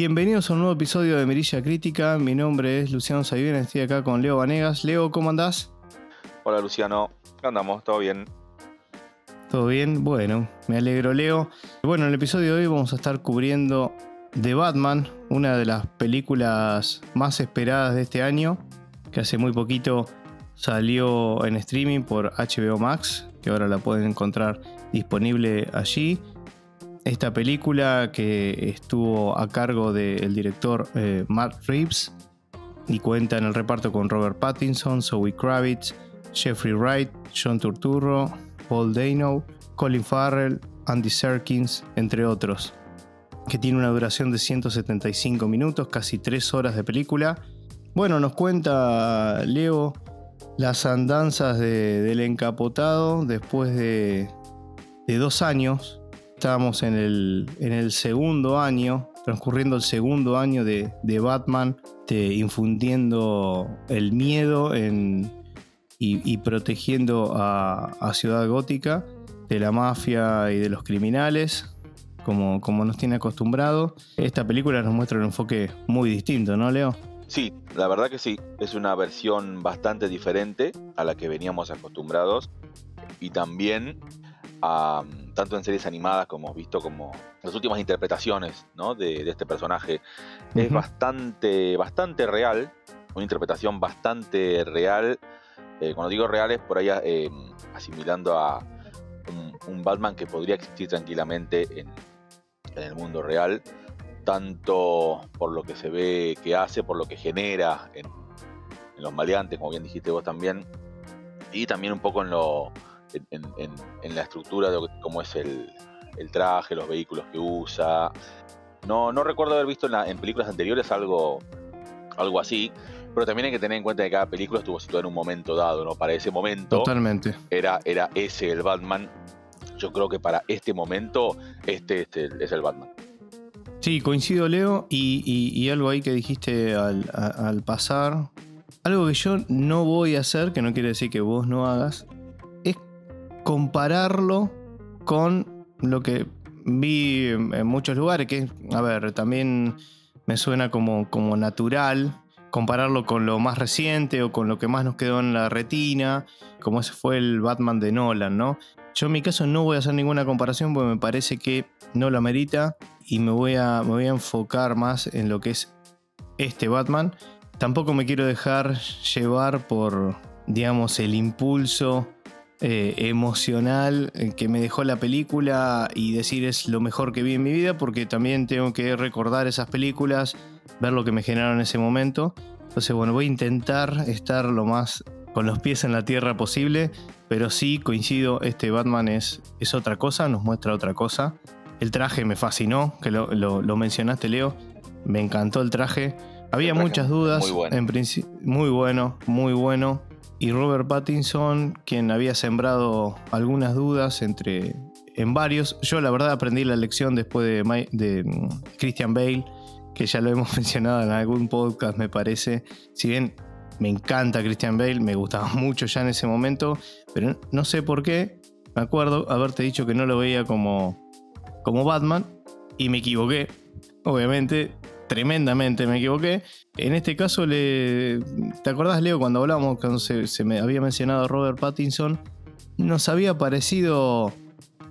Bienvenidos a un nuevo episodio de Mirilla Crítica. Mi nombre es Luciano Saibén, estoy acá con Leo Vanegas. Leo, ¿cómo andás? Hola Luciano, andamos? ¿Todo bien? ¿Todo bien? Bueno, me alegro Leo. Bueno, en el episodio de hoy vamos a estar cubriendo The Batman, una de las películas más esperadas de este año, que hace muy poquito salió en streaming por HBO Max, que ahora la pueden encontrar disponible allí. Esta película que estuvo a cargo del director eh, Matt Reeves y cuenta en el reparto con Robert Pattinson, Zoe Kravitz, Jeffrey Wright, John Turturro, Paul Dano, Colin Farrell, Andy Serkins, entre otros. Que tiene una duración de 175 minutos, casi 3 horas de película. Bueno, nos cuenta Leo las andanzas del encapotado después de, dos años. Estábamos en el, segundo año, transcurriendo el segundo año de, Batman, infundiendo el miedo y, protegiendo a, Ciudad Gótica de la mafia y de los criminales, como, como nos tiene acostumbrado. Esta película nos muestra un enfoque muy distinto, ¿no, Leo? Sí, la verdad que sí, es una versión bastante diferente a la que veníamos acostumbrados y también tanto en series animadas como hemos visto como las últimas interpretaciones de, este personaje. Es bastante, bastante real, una interpretación bastante real. Eh, cuando digo real es por ahí eh, asimilando a un, Batman que podría existir tranquilamente en el mundo real tanto por lo que se ve que hace, por lo que genera en, los maleantes, como bien dijiste vos también, y también un poco en, lo, en, la estructura de cómo es el, traje, los vehículos que usa. No, no recuerdo haber visto en, películas anteriores algo, algo así, pero también hay que tener en cuenta que cada película estuvo situada en un momento dado, ¿no? Para ese momento Totalmente. Era, era ese el Batman. Yo creo que para este momento este, este es el Batman. Sí, coincido Leo y, algo ahí que dijiste al, pasar, algo que yo no voy a hacer, que no quiere decir que vos no hagas, compararlo con lo que vi en muchos lugares, que a ver, también me suena como, como natural compararlo con lo más reciente o con lo que más nos quedó en la retina, como ese fue el Batman de Nolan, ¿no? Yo en mi caso no voy a hacer ninguna comparación porque me parece que no lo amerita y me voy a, me voy a enfocar más en lo que es este Batman. Tampoco me quiero dejar llevar por, digamos, el impulso eh, emocional que me dejó la película y decir es lo mejor que vi en mi vida, porque también tengo que recordar esas películas, ver lo que me generaron en ese momento. Entonces, bueno, voy a intentar estar lo más con los pies en la tierra posible, pero sí coincido, este Batman es, es otra cosa, nos muestra otra cosa. El traje me fascinó, que lo, mencionaste, Leo. Me encantó el traje. Había muchas dudas. Muy bueno. En muy bueno, muy bueno. Y Robert Pattinson, quien había sembrado algunas dudas entre en varios. Yo la verdad aprendí la lección después de, de mm, Christian Bale, que ya lo hemos mencionado en algún podcast, me parece. Si bien me encanta Christian Bale, me gustaba mucho ya en ese momento, pero no sé por qué. Me acuerdo haberte dicho que no lo veía como como Batman y me equivoqué. Obviamente, tremendamente me equivoqué. En este caso, le, ¿te acordás, Leo, cuando hablamos, cuando se, me había mencionado Robert Pattinson? Nos había parecido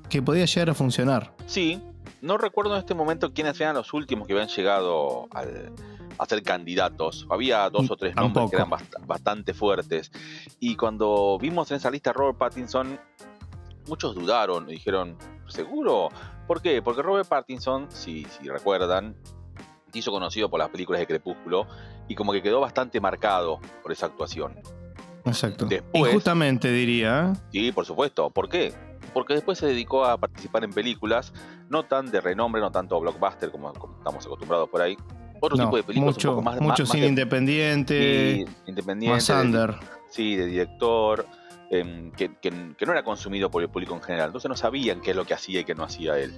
que podía llegar a funcionar. Sí, no recuerdo en este momento quiénes eran los últimos que habían llegado a ser candidatos. Había dos o tres nombres que eran bastante fuertes. Y cuando vimos en esa lista a Robert Pattinson, muchos dudaron y dijeron, ¿seguro? ¿Por qué? Porque Robert Pattinson, si, si recuerdan, hizo conocido por las películas de Crepúsculo y como que quedó bastante marcado por esa actuación. Exacto. Después, Injustamente diría. ¿eh? Sí, por supuesto. ¿Por qué? Porque después se dedicó a participar en películas no tan de renombre, no tanto blockbuster como, estamos acostumbrados por ahí. Otro tipo de películas mucho, un poco más Mucho cine independiente. independiente. Más under. sí, de director. Em, que, no era consumido por el público en general. Entonces no sabían qué es lo que hacía y qué no hacía él.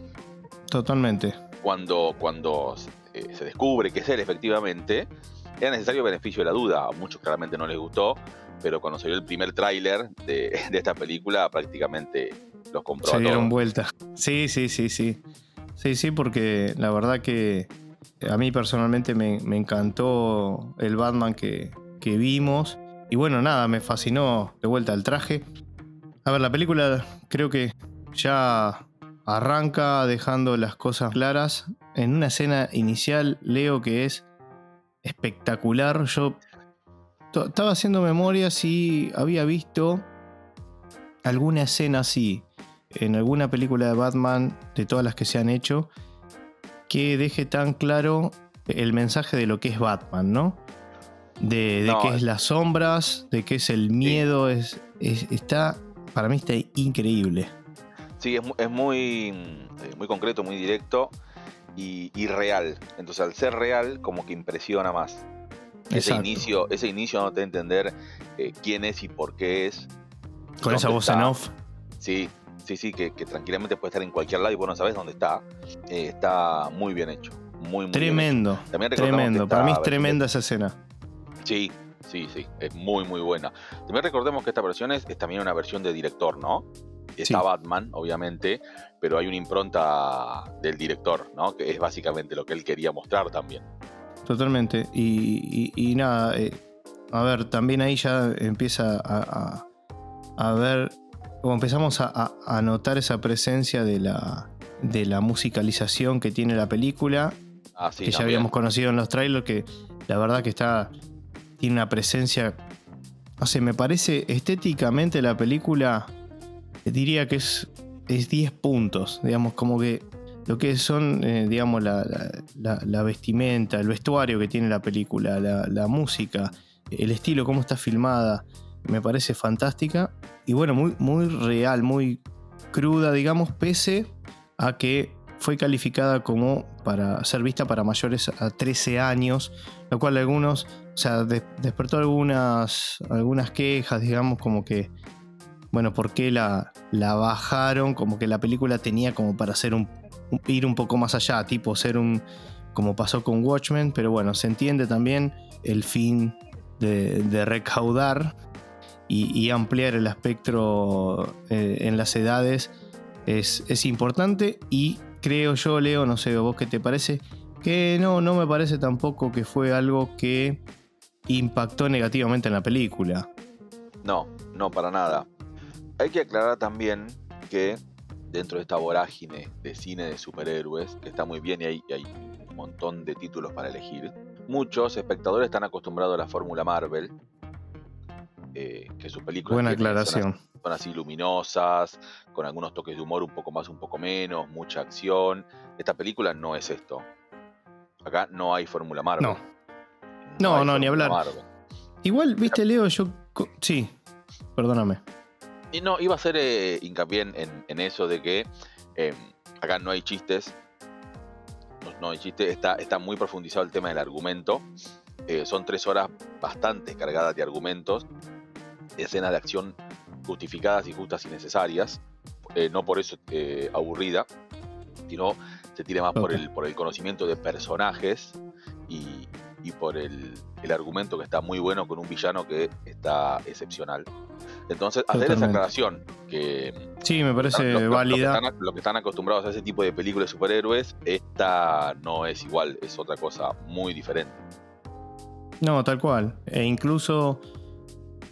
Totalmente. Cuando, cuando eh, se descubre que es él efectivamente, era necesario beneficio de la duda. A muchos claramente no les gustó, pero cuando salió el primer tráiler de, esta película prácticamente los compró. Se dieron vuelta. Sí, sí, sí, sí. Sí, sí, porque la verdad que A mí personalmente me, encantó el Batman que, que vimos. Y bueno, nada, me fascinó de vuelta el traje. A ver, la película creo que ya arranca dejando las cosas claras. En una escena inicial leo que es espectacular. Yo estaba haciendo memoria si había visto alguna escena así en alguna película de Batman, de todas las que se han hecho, que deje tan claro el mensaje de lo que es Batman, ¿no? De, de qué es las sombras, de qué es el miedo, es, está, para mí está increíble. Sí, es, muy, eh, muy concreto, muy directo y, real. Entonces al ser real, como que impresiona más. Ese inicio, ese inicio no te entender eh, quién es y por qué es. Con esa voz en off. Sí, sí, sí, que, tranquilamente puede estar en cualquier lado y vos no sabés dónde está. Eh, está muy bien hecho. Muy, muy tremendo. tremendo. Para mí es tremenda esa escena. Sí, sí, sí. Es muy, muy buena. También recordemos que esta versión es, también una versión de director, ¿no? Está Batman, obviamente, pero hay una impronta del director, ¿no? Que es básicamente lo que él quería mostrar también. Totalmente. Y, nada, eh, a ver, también ahí ya empieza a, a ver como empezamos a, notar esa presencia de la, de la musicalización que tiene la película, ah, que ya habíamos conocido en los trailers, que la verdad que está tiene una presencia, no sé, me parece estéticamente la película, diría que es, es 10 puntos, digamos, como que lo que son, eh, digamos, la, la, vestimenta, el vestuario que tiene la película, la música, el estilo, cómo está filmada, me parece fantástica y bueno, muy, muy real, muy cruda, digamos, pese a que fue calificada como para ser vista para mayores a 13 años, lo cual algunos, o sea, despertó algunas, algunas quejas, digamos, como que, bueno, ¿por qué la, la bajaron? Como que la película tenía como para hacer un, ir un poco más allá, tipo ser un, como pasó con Watchmen, pero bueno, se entiende también el fin de, recaudar y, ampliar el espectro eh, en las edades es, importante y creo yo, Leo, no sé, vos qué te parece, que no, no me parece tampoco que fue algo que impactó negativamente en la película. No, no, para nada. Hay que aclarar también que dentro de esta vorágine de cine de superhéroes, que está muy bien y hay, hay un montón de títulos para elegir, muchos espectadores están acostumbrados a la fórmula Marvel, eh, que sus películas Buena aclaración. Son, así luminosas, con algunos toques de humor un poco más, un poco menos, mucha acción. Esta película no es esto. Acá no hay Fórmula Marvel. No. No, no, ni hablar. Igual, viste, Leo, yo. Sí, perdóname. Y no, iba a hacer eh, hincapié en, eso de que em, acá no hay chistes. No, hay chistes, está, está muy profundizado el tema del argumento. Eh, son tres horas bastante cargadas de argumentos escenas de acción justificadas y justas y necesarias, eh, no por eso eh, aburrida, sino se tira más por, el, por el conocimiento de personajes y, por el, argumento que está muy bueno con un villano que está excepcional. Entonces, hacer esa aclaración que... Sí, me parece válida. Los que, están, acostumbrados a ese tipo de películas de superhéroes, esta no es igual, es otra cosa muy diferente. No, tal cual. E incluso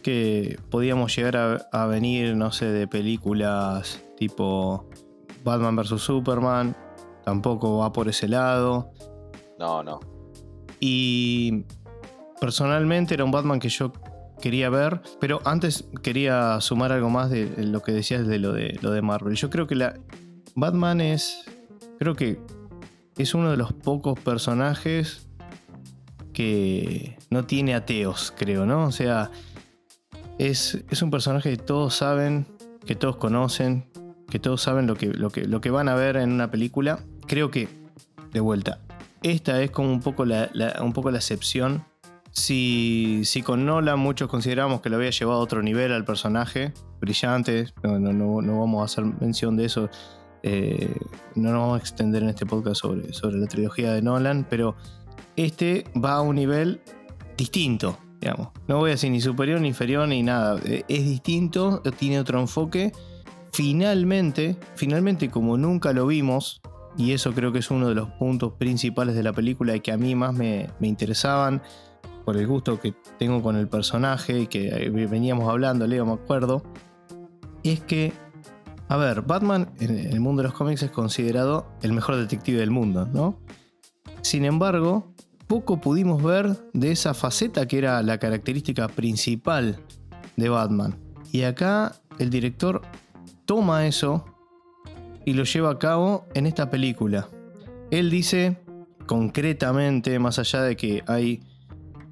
que podíamos llegar a, venir, no sé, de películas tipo Batman vs. Superman. Tampoco va por ese lado. No, no. Y personalmente era un Batman que yo quería ver, pero antes quería sumar algo más de lo que decías de lo de, lo de Marvel. Yo creo que la Batman es, creo que es uno de los pocos personajes que no tiene ateos, creo, ¿no? O sea, es, un personaje que todos saben, que todos conocen, que todos saben lo que, lo, que, lo que van a ver en una película. Creo que, de vuelta, esta es como un poco la, un poco la excepción. Si, si, con Nolan muchos consideramos que lo había llevado a otro nivel al personaje, brillante, no, no, vamos a hacer mención de eso, eh, no nos vamos a extender en este podcast sobre, sobre la trilogía de Nolan, pero este va a un nivel distinto, no voy a decir ni superior ni inferior ni nada. Eh, es distinto, tiene otro enfoque. Finalmente, finalmente, como nunca lo vimos, y eso creo que es uno de los puntos principales de la película y que a mí más me, interesaban por el gusto que tengo con el personaje y que eh, veníamos hablando, Leo, me acuerdo, es que, a ver, Batman en el mundo de los cómics es considerado el mejor detective del mundo, ¿no? Sin embargo, poco pudimos ver de esa faceta que era la característica principal de Batman. Y acá el director toma eso y lo lleva a cabo en esta película. Él dice concretamente, más allá de que hay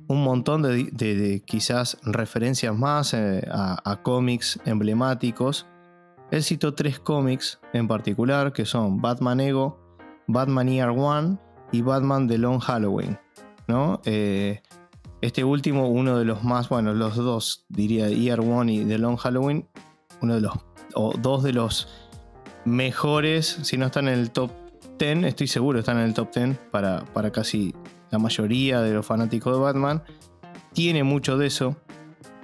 un montón de, quizás referencias más eh, a, cómics emblemáticos, él citó tres cómics en particular que son Batman Ego, Batman Year One y Batman The Long Halloween. ¿no? Eh, este último, uno de los más, bueno, los dos, diría Year One y The Long Halloween, uno de los, o dos de los mejores, si no están en el top 10, estoy seguro están en el top 10 para, para casi la mayoría de los fanáticos de Batman. Tiene mucho de eso.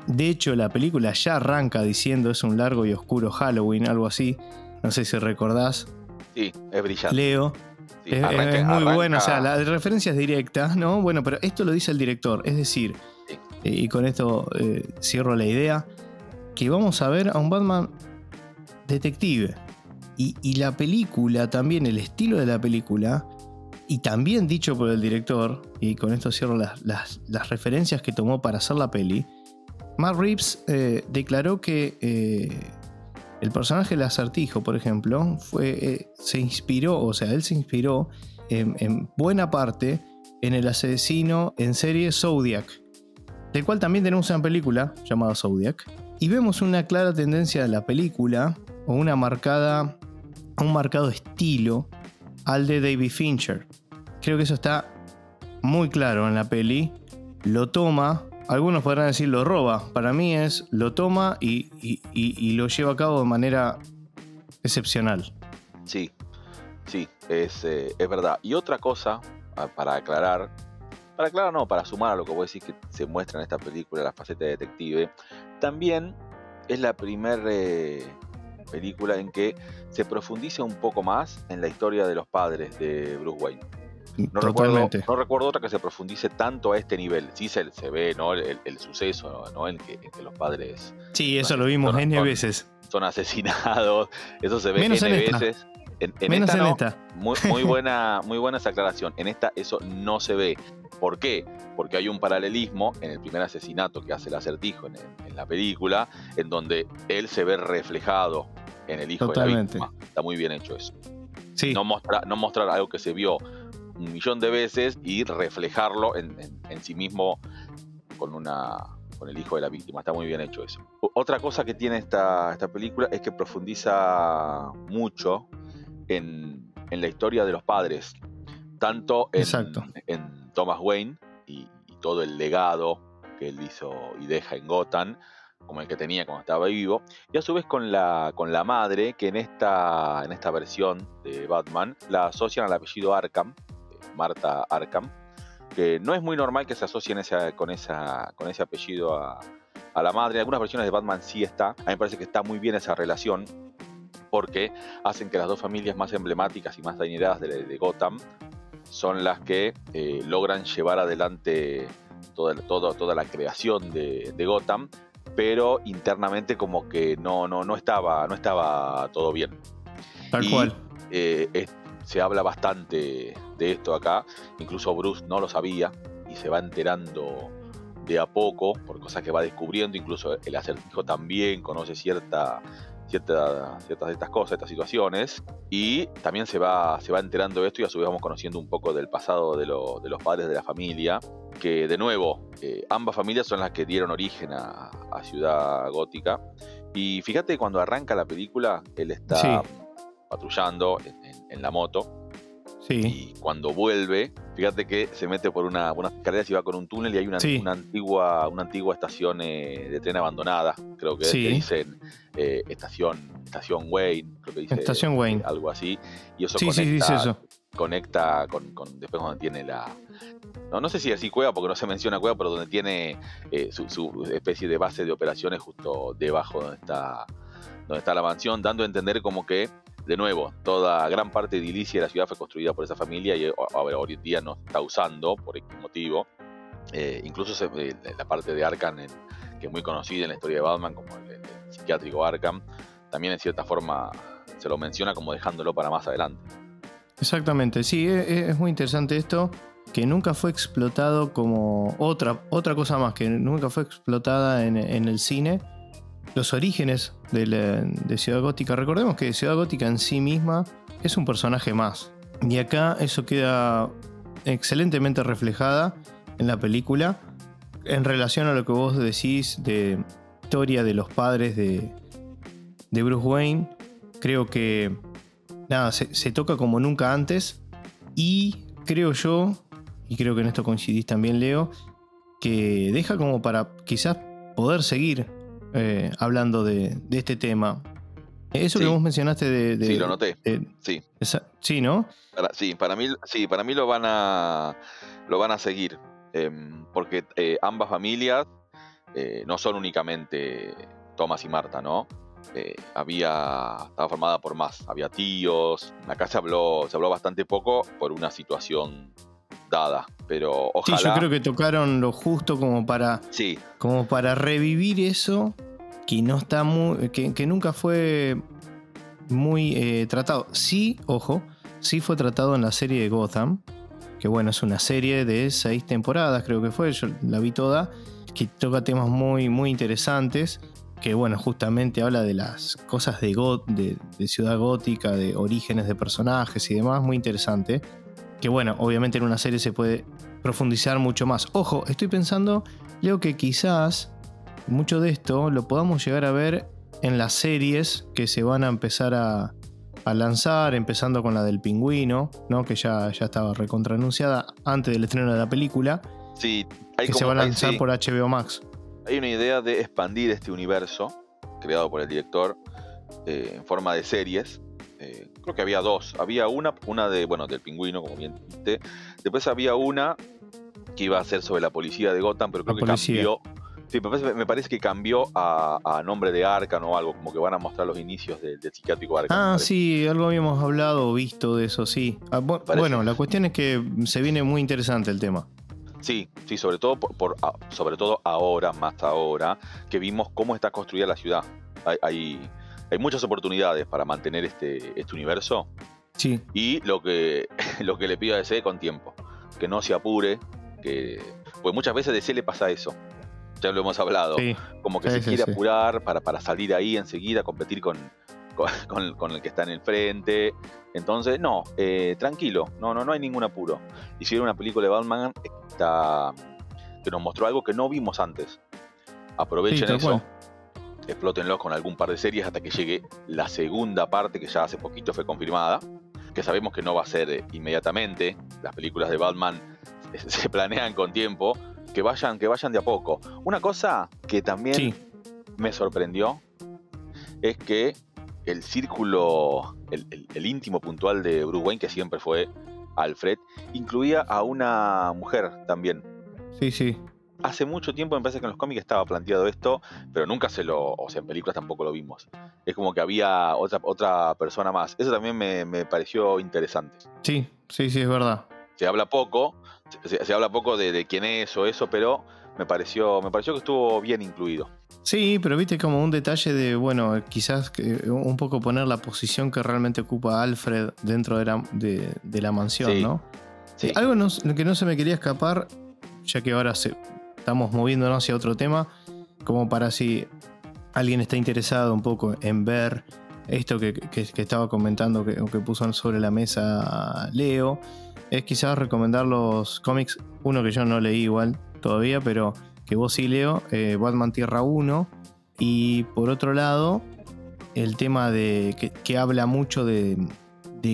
De hecho, la película ya arranca diciendo es un largo y oscuro Halloween, algo así. No sé si recordás. Sí, es brillante. Leo. es, muy bueno, o sea, la referencia es directa, ¿no? Bueno, pero esto lo dice el director, es decir, y con esto eh, cierro la idea, que vamos a ver a un Batman detective, y, la película, también el estilo de la película, y también dicho por el director, y con esto cierro las, referencias que tomó para hacer la peli, Matt Reeves eh, declaró que eh, el personaje del acertijo, por ejemplo, fue, eh, se inspiró, o sea, él se inspiró en, buena parte en el asesino en serie Zodiac, del cual también tenemos una película llamada Zodiac, y vemos una clara tendencia de la película, o una marcada un marcado estilo al de David Fincher. Creo que eso está muy claro en la peli. Lo toma, algunos podrán decir lo roba. Para mí es lo toma y, lo lleva a cabo de manera excepcional. Sí, sí, es, eh, es verdad. Y otra cosa, para aclarar, para aclarar no, para sumar a lo que voy a decir que se muestra en esta película, la faceta de detective, también es la primera eh, película en que se profundiza un poco más en la historia de los padres de Bruce Wayne. No recuerdo, no recuerdo, otra que se profundice tanto a este nivel. Sí se, se ve ¿no? el, suceso ¿no? en, que, los padres. Sí, eso lo vimos N veces. Son asesinados. Eso se ve N veces. En, Menos esta, en esta. Muy, muy, buena, muy buena esa aclaración. En esta eso no se ve. ¿Por qué? Porque hay un paralelismo en el primer asesinato que hace el acertijo en, la película, en donde él se ve reflejado en el hijo de la víctima. Está muy bien hecho eso. Sí. No, no mostrar algo que se vio un millón de veces y reflejarlo en, sí mismo con una con el hijo de la víctima. Está muy bien hecho eso. Otra cosa que tiene esta, esta película es que profundiza mucho en, en la historia de los padres. Tanto en, en Thomas Wayne y, todo el legado que él hizo y deja en Gotham, como el que tenía cuando estaba vivo, y a su vez con la, con la madre, que en esta, en esta versión de Batman la asocian al apellido Arkham, eh, Marta Arkham, que no es muy normal que se asocien con, esa, con ese apellido a, la madre. En algunas versiones de Batman sí está. A mí me parece que está muy bien esa relación porque hacen que las dos familias más emblemáticas y más adineradas de Gotham son las que eh, logran llevar adelante toda, toda la creación de, Gotham, pero internamente como que no, no, no, estaba, no estaba todo bien. Tal cual. Eh, se habla bastante de esto acá, incluso Bruce no lo sabía y se va enterando de a poco por cosas que va descubriendo, incluso el acertijo también conoce cierta ciertas de estas cosas, estas situaciones, y también se va, se va enterando de esto y a su vez vamos conociendo un poco del pasado de, los padres de la familia, que de nuevo, eh, ambas familias son las que dieron origen a, Ciudad Gótica, y fíjate cuando arranca la película, él está patrullando en la moto, y cuando vuelve, fíjate que se mete por una, unas escaleras y va con un túnel y hay una, una antigua, una antigua estación eh, de tren abandonada, creo que, dicen eh, estación, estación Wayne, creo que dice estación Wayne. algo así. Y eso conecta, eso. conecta con, después cuando tiene la, no, no sé si así cueva, porque no se menciona cueva, pero donde tiene eh, su, su, especie de base de operaciones justo debajo donde está, donde está la mansión, dando a entender como que de nuevo, toda gran parte de Ilicia de la ciudad fue construida por esa familia y hoy en día no está usando por X motivo. Eh, incluso la parte de Arkham, que es muy conocida en la historia de Batman, como el, psiquiátrico Arkham, también en cierta forma se lo menciona como dejándolo para más adelante. Exactamente, sí, e, e, es, muy interesante esto, que nunca fue explotado como otra, otra cosa más, que nunca fue explotada en, el cine. Los orígenes de, Ciudad Gótica, recordemos que Ciudad Gótica en sí misma es un personaje más. Y acá eso queda excelentemente reflejada en la película en relación a lo que vos decís de historia de los padres de, de Bruce Wayne. Creo que nada, se, toca como nunca antes. Y creo yo, y creo que en esto coincidís también, Leo, que deja como para quizás poder seguir eh, hablando de, este tema. Eso que vos mencionaste de, Sí, lo noté. sí. sí, ¿no? sí, para mí, sí, para mí lo van a, lo van a seguir. Em, porque eh, ambas familias eh, no son únicamente Thomas y Marta, ¿no? Eh, había, estaba formada por más, había tíos, acá se habló, se habló bastante poco por una situación dada, pero ojalá... Sí, yo creo que tocaron lo justo como para, sí. como para revivir eso que no está muy, que, nunca fue muy eh, tratado. Sí, ojo, sí fue tratado en la serie de Gotham, que bueno, es una serie de seis temporadas, creo que fue, yo la vi toda, que toca temas muy, muy interesantes que bueno, justamente habla de las cosas de, de, ciudad gótica, de orígenes de personajes y demás, muy interesante. Que bueno, obviamente en una serie se puede profundizar mucho más. Ojo, estoy pensando, Leo, que quizás mucho de esto lo podamos llegar a ver en las series que se van a empezar a, lanzar, empezando con la del pingüino, ¿no? que ya, ya estaba recontranunciada antes del estreno de la película. Sí, que se va a lanzar por HBO Max hay una idea de expandir este universo creado por el director eh, en forma de series. Eh, creo que había dos. Había una, una de, bueno, del pingüino, como bien dijiste. Después había una que iba a ser sobre la policía de Gotham, pero creo que cambió. Sí, me parece, que cambió a, nombre de Arkham o algo, como que van a mostrar los inicios del, psiquiátrico Arkham. Ah, sí, algo habíamos hablado o visto de eso, sí. Ah, bueno, la cuestión es que se viene muy interesante el tema. Sí, sí, sobre todo, por, ah, sobre todo ahora, más ahora, que vimos cómo está construida la ciudad. Hay, hay, muchas oportunidades para mantener este, este universo. Sí. Y lo que, lo que le pido a DC con tiempo, que no se apure, que pues muchas veces a DC le pasa eso. Ya lo hemos hablado. como que se quiere apurar para, para salir ahí enseguida, competir con, con, el que está en el frente. Entonces, no, eh, tranquilo, no, no, no hay ningún apuro. Hicieron una película de Batman que nos mostró algo que no vimos antes. Aprovechen eso, explótenlo con algún par de series hasta que llegue la segunda parte, que ya hace poquito fue confirmada, que sabemos que no va a ser eh, inmediatamente. Las películas de Batman se planean con tiempo, que vayan, que vayan de a poco. Una cosa que también me sorprendió es que el círculo, el, íntimo puntual de Bruce Wayne, que siempre fue Alfred, incluía a una mujer también. Sí, sí. Hace mucho tiempo me parece que en los cómics estaba planteado esto, pero nunca se lo, o sea, en películas tampoco lo vimos. Es como que había otra, otra persona más. Eso también me, pareció interesante. Sí, sí, sí, es verdad. Se habla poco, se, habla poco de, de, quién es o eso, pero me pareció, me pareció que estuvo bien incluido. Sí, pero viste como un detalle de, bueno, quizás un poco poner la posición que realmente ocupa Alfred dentro de la, de, la mansión, ¿no? Sí. Algo que no se me quería escapar, ya que ahora se, estamos moviéndonos hacia otro tema, como para si alguien está interesado un poco en ver esto que, estaba comentando, que, que puso sobre la mesa Leo, es quizás recomendar los cómics, uno que yo no leí igual todavía, pero que vos sí leo, eh, Batman Tierra 1. Y por otro lado, el tema de que, habla mucho de,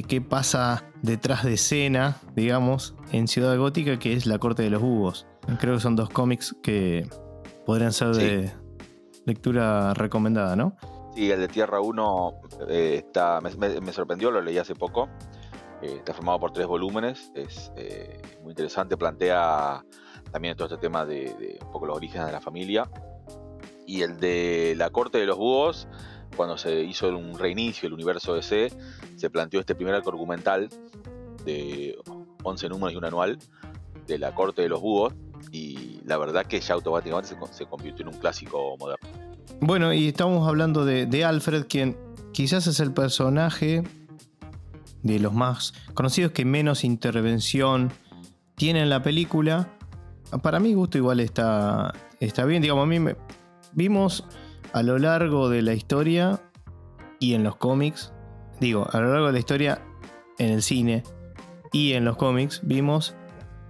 qué pasa detrás de escena, digamos, en Ciudad Gótica, que es La Corte de los Búhos. Creo que son dos cómics que podrían ser de lectura recomendada, ¿no? Sí, el de Tierra 1 eh, está, me, sorprendió, lo leí hace poco. Eh, está formado por tres volúmenes, es muy interesante, plantea también todo este tema de, un poco los orígenes de la familia. Y el de la corte de los búhos cuando se hizo un reinicio del universo DC, se planteó este primer arco argumental de 11 números y un anual de la corte de los búhos y la verdad que ya automáticamente se, convirtió en un clásico moderno. Bueno, y estamos hablando de, Alfred, quien quizás es el personaje de los más conocidos que menos intervención tiene en la película. Para mi gusto igual está, está bien, digamos, a mí me, vimos a lo largo de la historia y en los cómics, digo, a lo largo de la historia en el cine y en los cómics, vimos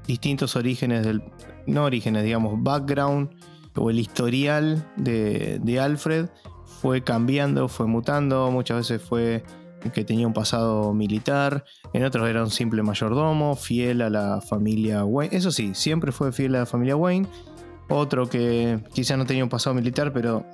distintos orígenes del, no orígenes, digamos, background o el historial de, Alfred fue cambiando, fue mutando, muchas veces fue que tenía un pasado militar, en otros era un simple mayordomo, fiel a la familia Wayne, eso sí, siempre fue fiel a la familia Wayne, otro que quizá no tenía un pasado militar, pero,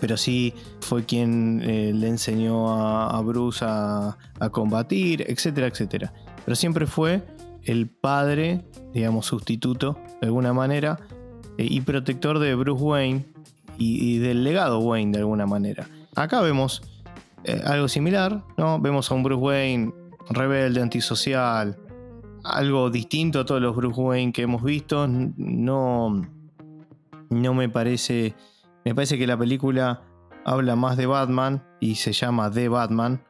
pero sí fue quien eh, le enseñó a, Bruce a, a, combatir, etcétera, etcétera. Pero siempre fue el padre, digamos, sustituto de alguna manera, eh, y protector de Bruce Wayne y, del legado Wayne de alguna manera. Acá vemos eh, algo similar, ¿no? Vemos a un Bruce Wayne rebelde, antisocial, algo distinto a todos los Bruce Wayne que hemos visto. No, no me parece. Me parece que la película habla más de Batman y se llama The Batman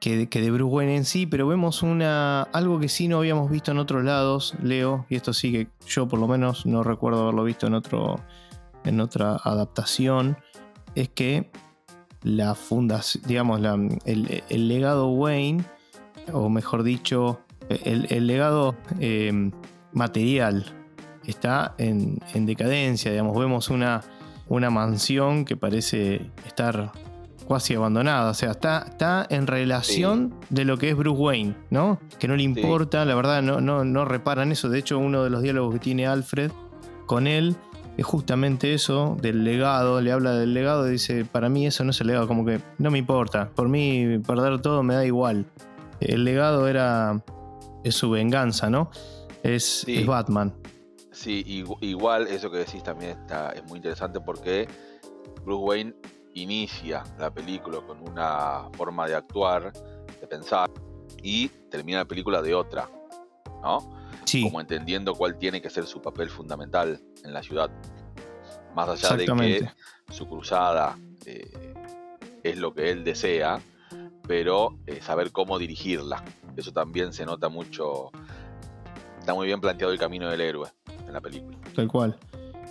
que, de Bruce en sí, pero vemos una, algo que sí no habíamos visto en otros lados, Leo, y esto sí que yo por lo menos no recuerdo haberlo visto en, otro, en otra adaptación, es que la fundación, digamos, el, legado Wayne, o mejor dicho, el, legado em, material está en, decadencia, digamos, vemos una, una mansión que parece estar casi abandonada. O sea, está, está en relación de lo que es Bruce Wayne, ¿no? Que no le importa, la verdad, no, no, no reparan eso. De hecho, uno de los diálogos que tiene Alfred con él es justamente eso, del legado. Le habla del legado y dice: Para mí eso no es el legado, como que no me importa. Por mí, perder todo me da igual. El legado era. Es su venganza, ¿no? Es, es Batman. Sí, igual eso que decís también está, es muy interesante porque Bruce Wayne inicia la película con una forma de actuar, de pensar, y termina la película de otra, ¿no? Como entendiendo cuál tiene que ser su papel fundamental en la ciudad. Más allá de que su cruzada eh, es lo que él desea, pero eh, saber cómo dirigirla. Eso también se nota mucho. Está muy bien planteado el camino del héroe en la película. Tal cual.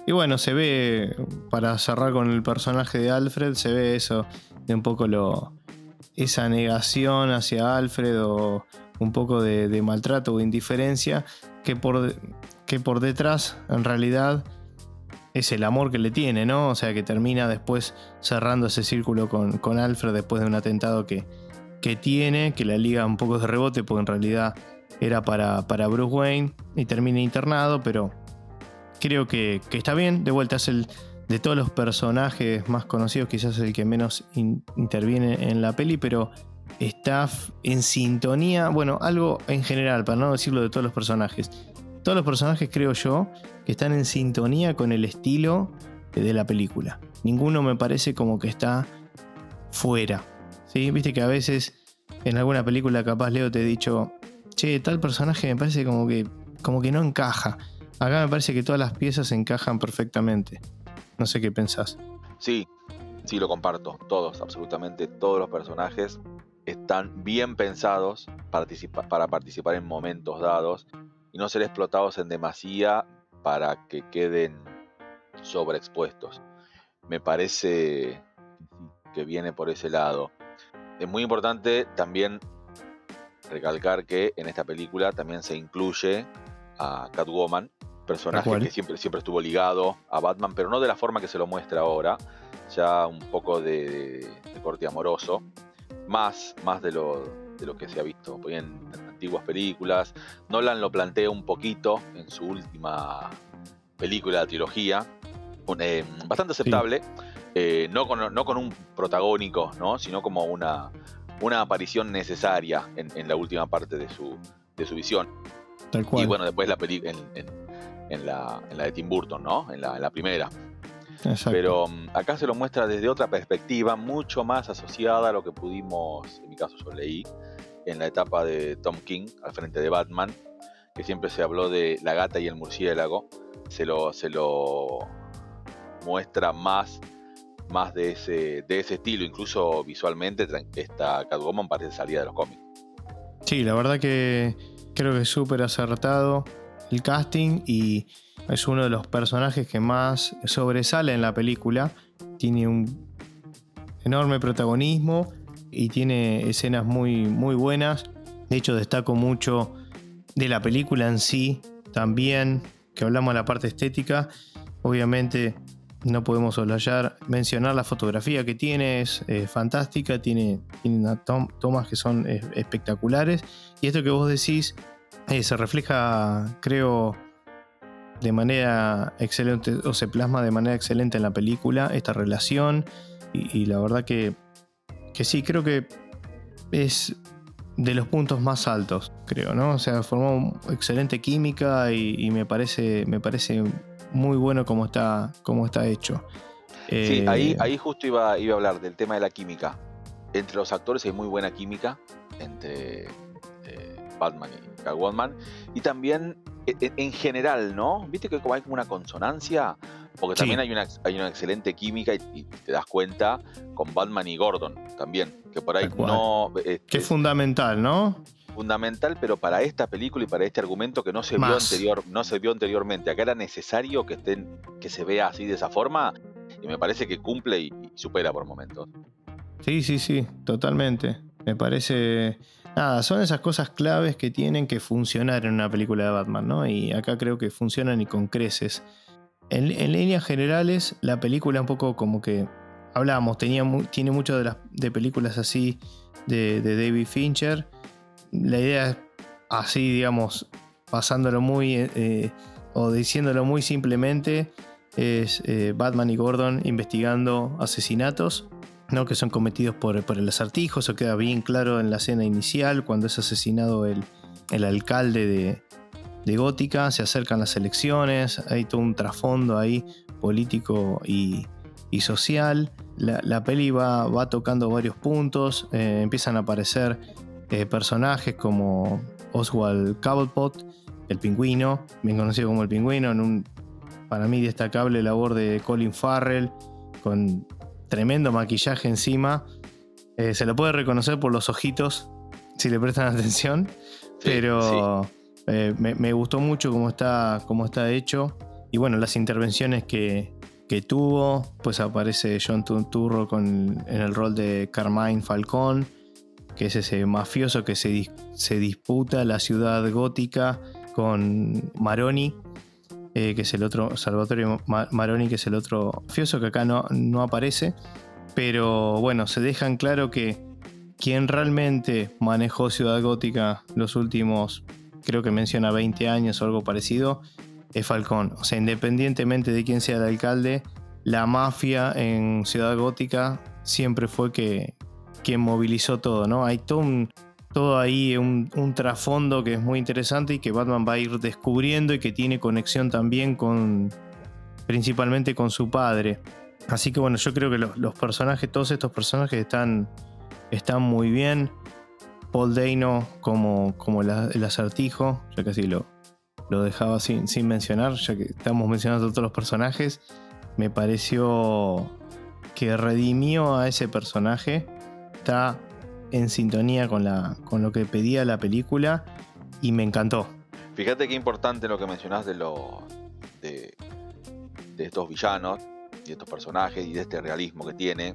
Y bueno, se ve, para cerrar con el personaje de Alfred, se ve eso, de un poco lo, esa negación hacia Alfred o un poco de, maltrato o indiferencia, que por, que por detrás en realidad es el amor que le tiene, ¿no? O sea, que termina después cerrando ese círculo con, con Alfred después de un atentado que, que tiene, que la liga un poco de rebote, porque en realidad era para, para Bruce Wayne y termina internado, pero creo que, está bien. De vuelta es el de todos los personajes más conocidos, quizás el que menos interviene en la peli, pero está en sintonía. Bueno, algo en general, para no decirlo de todos los personajes. Todos los personajes, creo yo, que están en sintonía con el estilo de la película. Ninguno me parece como que está fuera. ¿sí? Viste que a veces en alguna película capaz Leo te he dicho, che, tal personaje me parece como que, como que no encaja. Acá me parece que todas las piezas encajan perfectamente. No sé qué pensás. Sí, sí lo comparto. Todos, absolutamente todos los personajes están bien pensados para participar en momentos dados y no ser explotados en demasía para que queden sobreexpuestos. Me parece que viene por ese lado. Es muy importante también recalcar que en esta película también se incluye a Catwoman, personaje que siempre, siempre estuvo ligado a Batman, pero no de la forma que se lo muestra ahora, ya un poco de, corte amoroso, más, más de, lo, de lo que se ha visto en, antiguas películas. Nolan lo plantea un poquito en su última película de trilogía, eh, bastante aceptable, eh, no, con, no con un protagónico, ¿no? sino como una, una aparición necesaria en, la última parte de su, de su visión. Tal cual. Y bueno, después la película en, en la, de Tim Burton, ¿no? En la, primera. Pero mm, acá se lo muestra desde otra perspectiva, mucho más asociada a lo que pudimos, en mi caso yo leí, en la etapa de Tom King, al frente de Batman, que siempre se habló de la gata y el murciélago. Se lo, se lo muestra más, más de, ese, de ese estilo, incluso visualmente, esta Catwoman parece salida de los cómics. Sí, la verdad que creo que es súper acertado el casting y es uno de los personajes que más sobresale en la película. Tiene un enorme protagonismo y tiene escenas muy, muy buenas. De hecho, destaco mucho de la película en sí también, que hablamos de la parte estética. Obviamente no podemos soslayar, mencionar la fotografía que tiene, es eh, fantástica, tiene, tiene tomas que son eh, espectaculares. Y esto que vos decís eh, se refleja, creo, de manera excelente, o se plasma de manera excelente en la película, esta relación. Y, la verdad que, que sí, creo que es de los puntos más altos, creo, ¿no? O sea, formó excelente química y, me, parece, me parece muy bueno como está, como está hecho. Sí, ahí, eh, ahí justo iba, iba a hablar del tema de la química. Entre los actores hay muy buena química entre eh, Batman y Catwoman. Y también e, e, en, general, ¿no? Viste que hay como una consonancia, porque también hay una, hay una excelente química y, te das cuenta con Batman y Gordon también, que por ahí no... Este, que es fundamental, ¿no? Fundamental, pero para esta película y para este argumento que no se vio anterior, no se vio anteriormente. Acá era necesario que estén, que se vea así de esa forma, y me parece que cumple y supera por momentos. Sí, sí, sí, totalmente. Me parece nada, son esas cosas claves que tienen que funcionar en una película de Batman, ¿no? Y acá creo que funcionan y con creces. En, líneas generales, la película un poco como que hablábamos, tenía, tiene mucho de, las, de películas así de, David Fincher. La idea es así, digamos, pasándolo muy eh, eh, o diciéndolo muy simplemente, es eh, Batman y Gordon investigando asesinatos ¿no? que son cometidos por, el acertijo. Eso queda bien claro en la escena inicial, cuando es asesinado el, alcalde de, Gótica. Se acercan las elecciones, hay todo un trasfondo ahí político y, social. La, peli va, va, tocando varios puntos, empiezan a aparecer eh, personajes como Oswald Cobblepot, el pingüino, bien conocido como el pingüino, en un para mí destacable labor de Colin Farrell, con tremendo maquillaje encima. Eh, se lo puede reconocer por los ojitos, si le prestan atención. pero eh, me, gustó mucho cómo está, cómo está hecho. Y bueno, las intervenciones que, tuvo, pues aparece John Turturro con, en el rol de Carmine Falcón, que es ese mafioso que se, se disputa la ciudad gótica con Maroni, eh, que es el otro, Salvatore Maroni, que es el otro mafioso que acá no, no aparece. Pero bueno, se dejan claro que quien realmente manejó Ciudad Gótica los últimos, creo que menciona 20 años o algo parecido, es Falcón. O sea, independientemente de quién sea el alcalde, la mafia en Ciudad Gótica siempre fue que, quien movilizó todo, ¿no? Hay todo ahí un, trasfondo que es muy interesante y que Batman va a ir descubriendo y que tiene conexión también con principalmente con su padre. Así que bueno, yo creo que los, personajes, todos estos personajes están, están muy bien. Paul Dano como, como el acertijo, ya casi lo, lo dejaba sin, sin mencionar, ya que estamos mencionando todos los personajes. Me pareció que redimió a ese personaje. Está en sintonía con, la, con lo que pedía la película y me encantó. Fíjate qué importante lo que mencionás de, lo, de, estos villanos y estos personajes y de este realismo que tiene.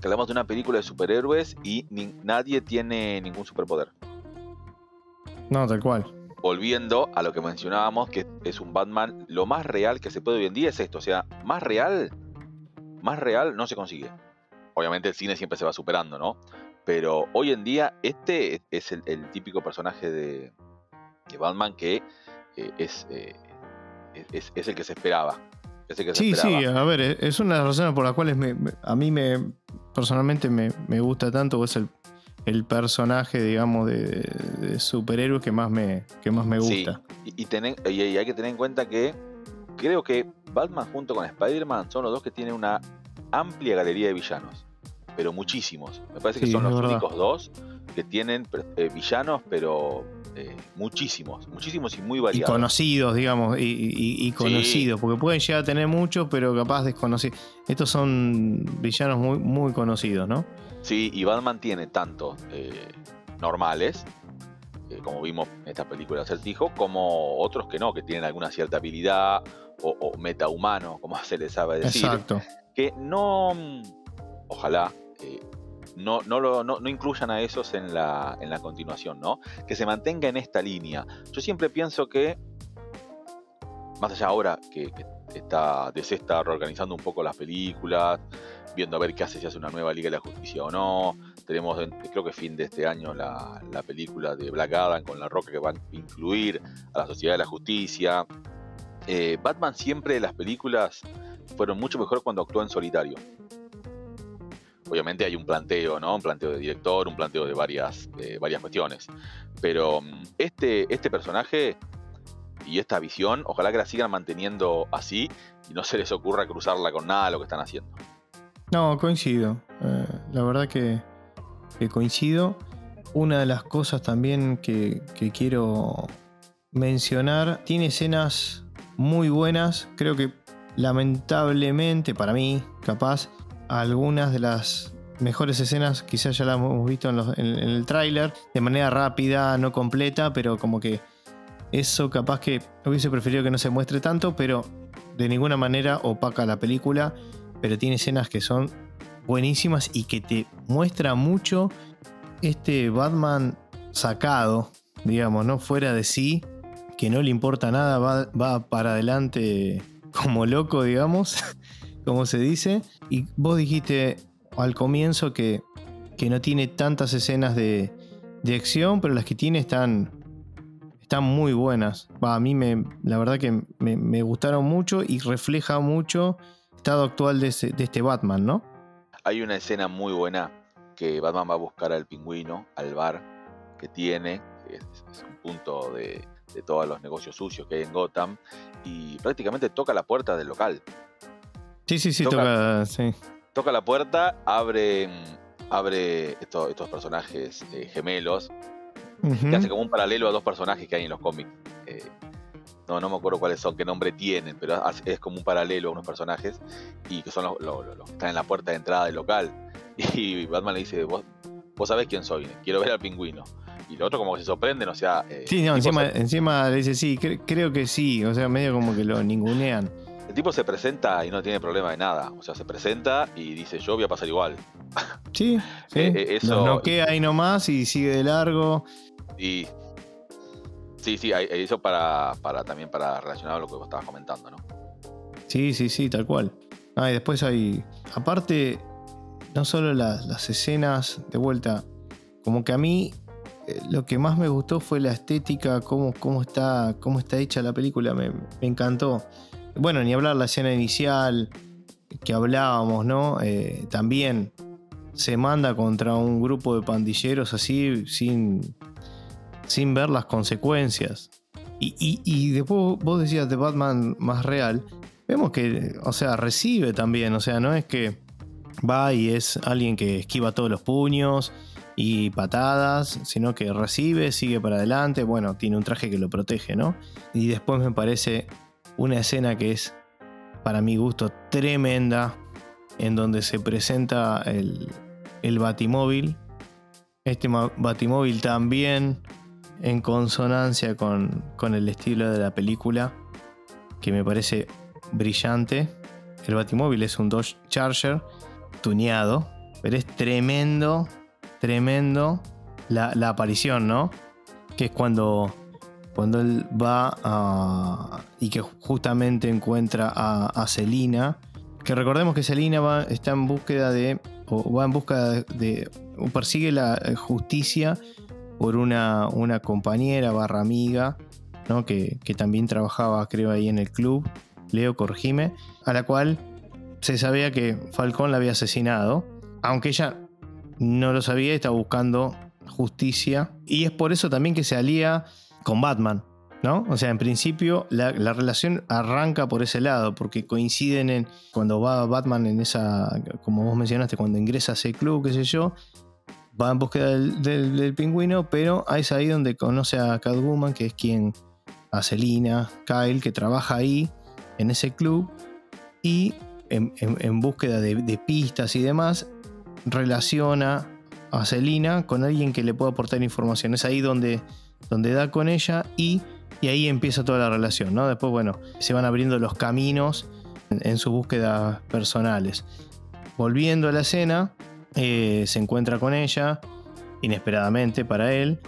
Que hablamos de una película de superhéroes y nadie tiene ningún superpoder. No, tal cual. Volviendo a lo que mencionábamos, que es un Batman, lo más real que se puede hoy en día es esto. O sea, más real, más real no se consigue. Obviamente el cine siempre se va superando, ¿no? Pero hoy en día este es el, típico personaje de, Batman que eh, eh, es, es, el que se esperaba. sí, sí, a ver, e, es una de las razones por las cuales a mí me personalmente me, gusta tanto, es el, el personaje, digamos, de, superhéroe que más me, que más me gusta. y, hay que tener en cuenta que creo que Batman junto con Spider-Man son los dos que tienen una amplia galería de villanos, pero muchísimos. Me parece que son los verdad. únicos dos que tienen eh, villanos, pero eh, muchísimos, muchísimos y muy Y variados. conocidos, digamos, y, y- y conocidos, porque pueden llegar a tener muchos, pero capaz desconocidos. Estos son villanos muy, muy conocidos, ¿no? Sí, y Batman tiene tanto eh, normales, eh, como vimos en esta película Acertijo, como otros que no, que tienen alguna cierta habilidad o, o metahumano, como se les sabe decir, Exacto. Que no, ojalá, eh, no, no, lo- no- incluyan a esos en la, en la continuación, ¿no? Que se mantenga en esta línea. Yo siempre pienso que, más allá ahora que, que está, DC está reorganizando un poco las películas, viendo a ver qué hace, si hace una nueva Liga de la Justicia o no. Tenemos, en- creo que fin de este año, la, la película de Black Adam con La Roca que va a incluir a la Sociedad de la Justicia. Eh, Batman siempre las películas fueron mucho mejor cuando actuó en solitario. Obviamente hay un planteo, ¿no? Un planteo de director, un planteo de varias, varias cuestiones. Pero mm, este, este personaje y esta visión, ojalá que la sigan manteniendo así y no se les ocurra cruzarla con nada lo que están haciendo. No, coincido. Eh, la verdad que, que coincido. Una de las cosas también que quiero mencionar, tiene escenas muy buenas. Creo que lamentablemente, para mí, capaz, algunas de las mejores escenas quizás ya las hemos visto en, el tráiler, de manera rápida, no completa, pero como que eso capaz que hubiese preferido que no se muestre tanto, pero de ninguna manera opaca la película pero tiene escenas que son buenísimas y que te muestra mucho este Batman sacado, digamos, ¿no? Fuera de sí, que no le importa nada, va para adelante como loco, digamos, como se dice. Y vos dijiste al comienzo que, que no tiene tantas escenas de, de acción, pero las que tiene están, están muy buenas. A mí me, la verdad que me, gustaron mucho y refleja mucho estado actual de, este Batman, ¿no? Hay una escena muy buena que Batman va a buscar al pingüino, al bar que tiene, es, es un punto de, de todos los negocios sucios que hay en Gotham, y prácticamente toca la puerta del local. Sí, sí, sí, Toca- toca. sí. Toca la puerta, abre, abre estos, estos personajes eh, gemelos, que hace como un paralelo a dos personajes que hay en los cómics. Eh, no, no me acuerdo cuáles son, qué nombre tienen, pero es como un paralelo a unos personajes y que son los- los que están en la puerta de entrada del local. Y Batman le dice, vos, vos sabés quién soy, quiero ver al pingüino. Y lo otro como que se sorprenden, o sea... eh, Sí, no, encima, se, encima le dice sí, cre- creo que sí. O sea, medio como que lo ningunean. el tipo se presenta y no tiene problema de nada. O sea, se presenta y dice, yo voy a pasar igual. Sí, sí. Eh, eh, eso- Los noquea ahí nomás y sigue de largo. Y... Sí, sí, eso para, para también para relacionar a lo que vos estabas comentando, ¿no? Sí, sí, sí, tal cual. Ah, y después hay. Aparte, no solo las, las escenas de vuelta, como que a mí eh, lo que más me gustó fue la estética, cómo, cómo, está, cómo está hecha la película, me, encantó. Bueno, ni hablar la escena inicial que hablábamos, ¿no? Eh, también se manda contra un grupo de pandilleros así, sin, sin ver las consecuencias. Y, y- y después vos decías de Batman más real, vemos que, o sea, recibe también, o sea, no es que va y es alguien que esquiva todos los puños y patadas, sino que recibe, sigue para adelante, bueno, tiene un traje que lo protege, ¿no? Y después me parece una escena que es, para mi gusto, tremenda, en donde se presenta el, el Batimóvil. Este Batimóvil también en consonancia con, con el estilo de la película, que me parece brillante. El Batimóvil es un Dodge Charger tuneado, pero es tremendo, tremendo la, aparición, ¿no? Que es cuando, cuando él va a, y que justamente encuentra a, a Selina. Que recordemos que Selina va, está en búsqueda de, o va en busca de, de- o persigue la eh, justicia por una, una compañera barra amiga, ¿no? que, que también trabajaba, creo, ahí en el club, Leo Corjime, a la cual se sabía que Falcón la había asesinado, aunque ella no lo sabía y estaba buscando justicia. Y es por eso también que se alía con Batman, ¿No? O sea, en principio la, la, relación arranca por ese lado, porque coinciden en cuando va Batman en esa, como vos mencionaste, cuando ingresa a ese club, qué sé yo, va en búsqueda del, del, pingüino, pero es ahí donde conoce a Catwoman, que es quien, a Selina, Kyle, que trabaja ahí, en ese club, y en, en, búsqueda de pistas y demás, relaciona a Selina con alguien que le pueda aportar información. Es ahí donde, donde da con ella y y ahí empieza toda la relación, ¿no? Después, bueno, se van abriendo los caminos en, sus búsquedas personales. Volviendo a la escena, eh, se encuentra con ella, inesperadamente para él,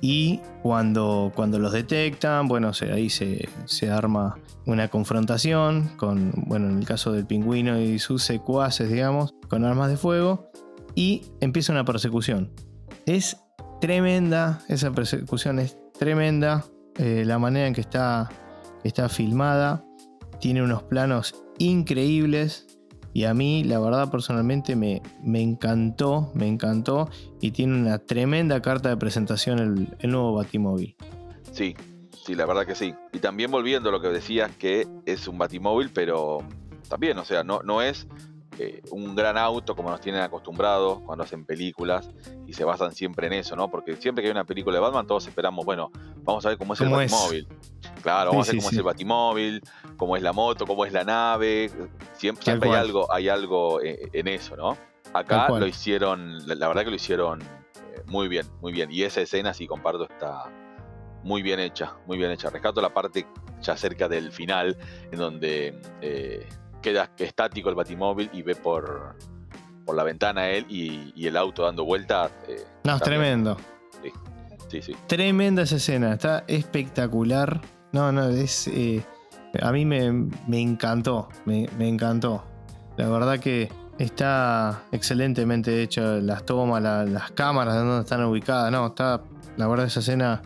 y cuando, cuando los detectan, bueno, ahí se, se, arma una confrontación con, bueno, en el caso del pingüino y sus secuaces, digamos, con armas de fuego, y empieza una persecución. Es tremenda, esa persecución es tremenda, eh, la manera en que está, está filmada. Tiene unos planos increíbles. Y a mí, la verdad, personalmente me, me encantó, me encantó. Y tiene una tremenda carta de presentación el, el nuevo Batimóvil. Sí, sí, la verdad que sí. Y también volviendo a lo que decías, que es un Batimóvil, pero también, o sea, no, no es eh, un gran auto como nos tienen acostumbrados cuando hacen películas y se basan siempre en eso, ¿no? Porque siempre que hay una película de Batman todos esperamos, bueno, vamos a ver cómo es el Batimóvil. Claro, vamos a ver cómo es el Batimóvil, cómo es la moto, cómo es la nave. Siempre, hay algo, hay algo eh, en, eso, ¿no? Acá lo hicieron, la, verdad que lo hicieron eh, muy bien, muy bien. Y esa escena, si comparto, está muy bien hecha, muy bien hecha. Rescato la parte ya cerca del final, en donde queda estático el batimóvil y ve por, por la ventana él y, el auto dando vuelta. Eh, no, es tremendo. Sí. sí, sí. Tremenda esa escena, está espectacular. No, no, es. Eh, a mí me, encantó, me, encantó. La verdad que está excelentemente hecha las tomas, las cámaras, donde están ubicadas. No, está. La verdad, esa escena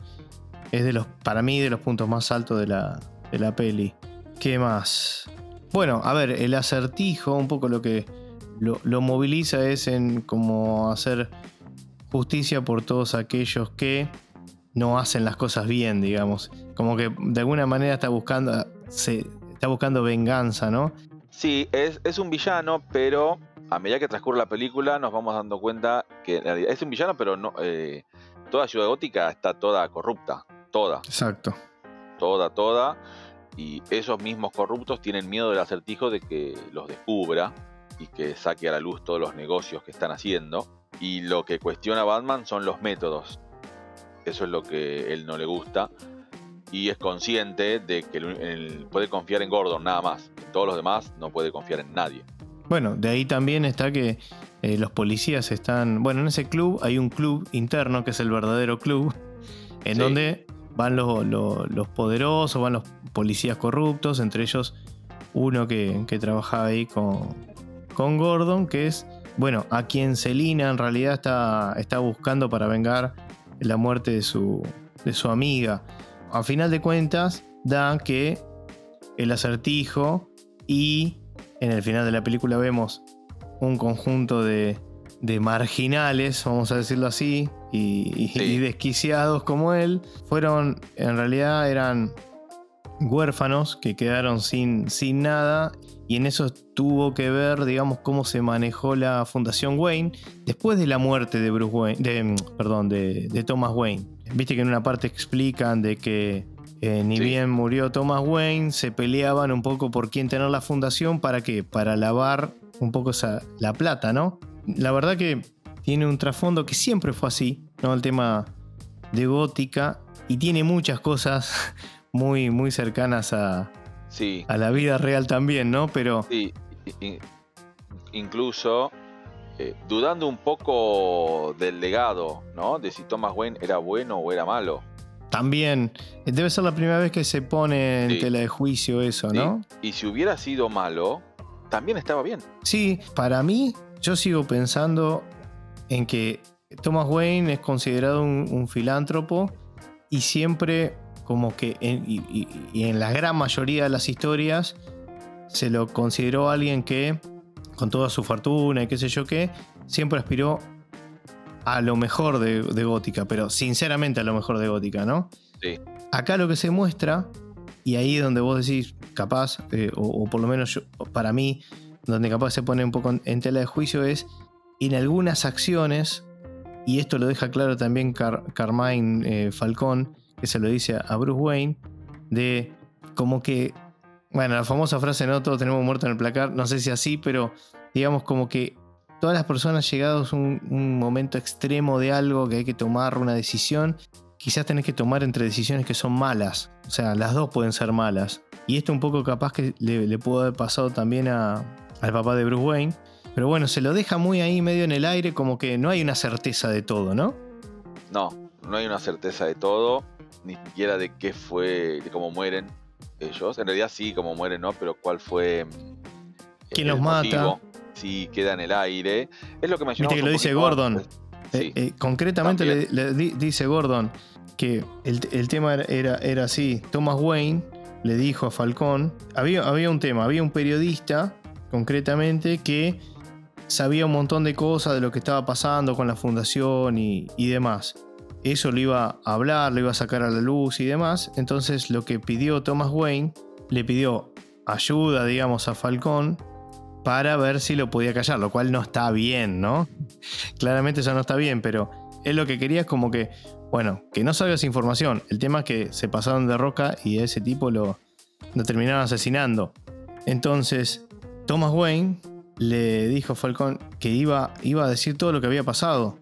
es de los, para mí, de los puntos más altos de la, de la peli. ¿Qué más? Bueno, a ver, el acertijo, un poco lo que lo, moviliza es en como hacer justicia por todos aquellos que no hacen las cosas bien, digamos. Como que de alguna manera está buscando, se, está buscando venganza, ¿no? Sí, es, es un villano, pero a medida que transcurre la película nos vamos dando cuenta que es un villano, pero no eh, toda Ciudad Gótica está toda corrupta, toda. Exacto. Toda, toda y esos mismos corruptos tienen miedo del acertijo de que los descubra y que saque a la luz todos los negocios que están haciendo. Y lo que cuestiona Batman son los métodos. Eso es lo que él no le gusta. Y es consciente de que puede confiar en Gordon nada más. En todos los demás no puede confiar en nadie. Bueno, de ahí también está que eh, los policías están. Bueno, en ese club hay un club interno que es el verdadero club. En donde van los, poderosos, van los policías corruptos, entre ellos uno que, trabajaba ahí con, con, Gordon, que es, bueno, a quien Selina en realidad está, está buscando para vengar la muerte de su, de su amiga. A final de cuentas, da que el acertijo y en el final de la película vemos un conjunto de, de marginales, vamos a decirlo así, y, desquiciados como él, fueron, en realidad eran huérfanos que quedaron sin, sin nada y en eso tuvo que ver, digamos, cómo se manejó la Fundación Wayne después de la muerte de Bruce Wayne, de, perdón, de, Thomas Wayne. Viste que en una parte explican de que eh, ni bien murió Thomas Wayne, se peleaban un poco por quién tener la fundación, ¿para qué? Para lavar un poco esa, la plata, ¿no? La verdad que tiene un trasfondo que siempre fue así, ¿no? El tema de gótica y tiene muchas cosas muy, muy cercanas a, sí. a la vida real también, ¿no? Pero... Sí, incluso eh, dudando un poco del legado, ¿no? De si Thomas Wayne era bueno o era malo. También, debe ser la primera vez que se pone en tela de juicio eso, ¿no? Y si hubiera sido malo, también estaba bien. Sí, para mí, yo sigo pensando en que Thomas Wayne es considerado un, filántropo y siempre como que en, y, en la gran mayoría de las historias se lo consideró alguien que con toda su fortuna y qué sé yo qué, siempre aspiró a lo mejor de, de Gótica, pero sinceramente a lo mejor de Gótica, ¿no? Sí. Acá lo que se muestra, y ahí donde vos decís, capaz, eh, o, o por lo menos yo- para mí, donde capaz se pone un poco en, en tela de juicio, es en algunas acciones, y esto lo deja claro también Car- Carmine eh, Falcón, que se lo dice a Bruce Wayne, de como que, bueno, la famosa frase, no todos tenemos muerto en el placar, no sé si así, pero digamos como que todas las personas llegados a un, momento extremo de algo que hay que tomar una decisión, quizás tenés que tomar entre decisiones que son malas, o sea, las dos pueden ser malas. Y esto un poco capaz que le, le pudo haber pasado también a- al papá de Bruce Wayne, pero bueno, se lo deja muy ahí medio en el aire, como que no hay una certeza de todo, ¿no? No, no hay una certeza de todo, ni siquiera de qué fue, de cómo mueren ellos. En realidad sí, cómo mueren, ¿no? Pero cuál fue. mm, ¿Quién el los mata? motivo. Sí, queda en el aire. Es lo que mencionamos. Viste que lo dice Gordon. antes. Sí. Eh, eh, concretamente le, dice Gordon que el, el tema era, era, era así. Thomas Wayne le dijo a Falcón, había, había un tema, había un periodista concretamente que sabía un montón de cosas de lo que estaba pasando con la fundación y, y demás. Eso lo iba a hablar, lo iba a sacar a la luz y demás. Entonces lo que pidió Thomas Wayne, le pidió ayuda, digamos, a Falcón para ver si lo podía callar, lo cual no está bien, ¿no? Claramente eso no está bien, pero él lo que quería es como que, bueno, que no salga esa información. El tema es que se pasaron de roca y ese tipo lo, terminaron asesinando. Entonces, Thomas Wayne le dijo a Falcón que iba a decir todo lo que había pasado.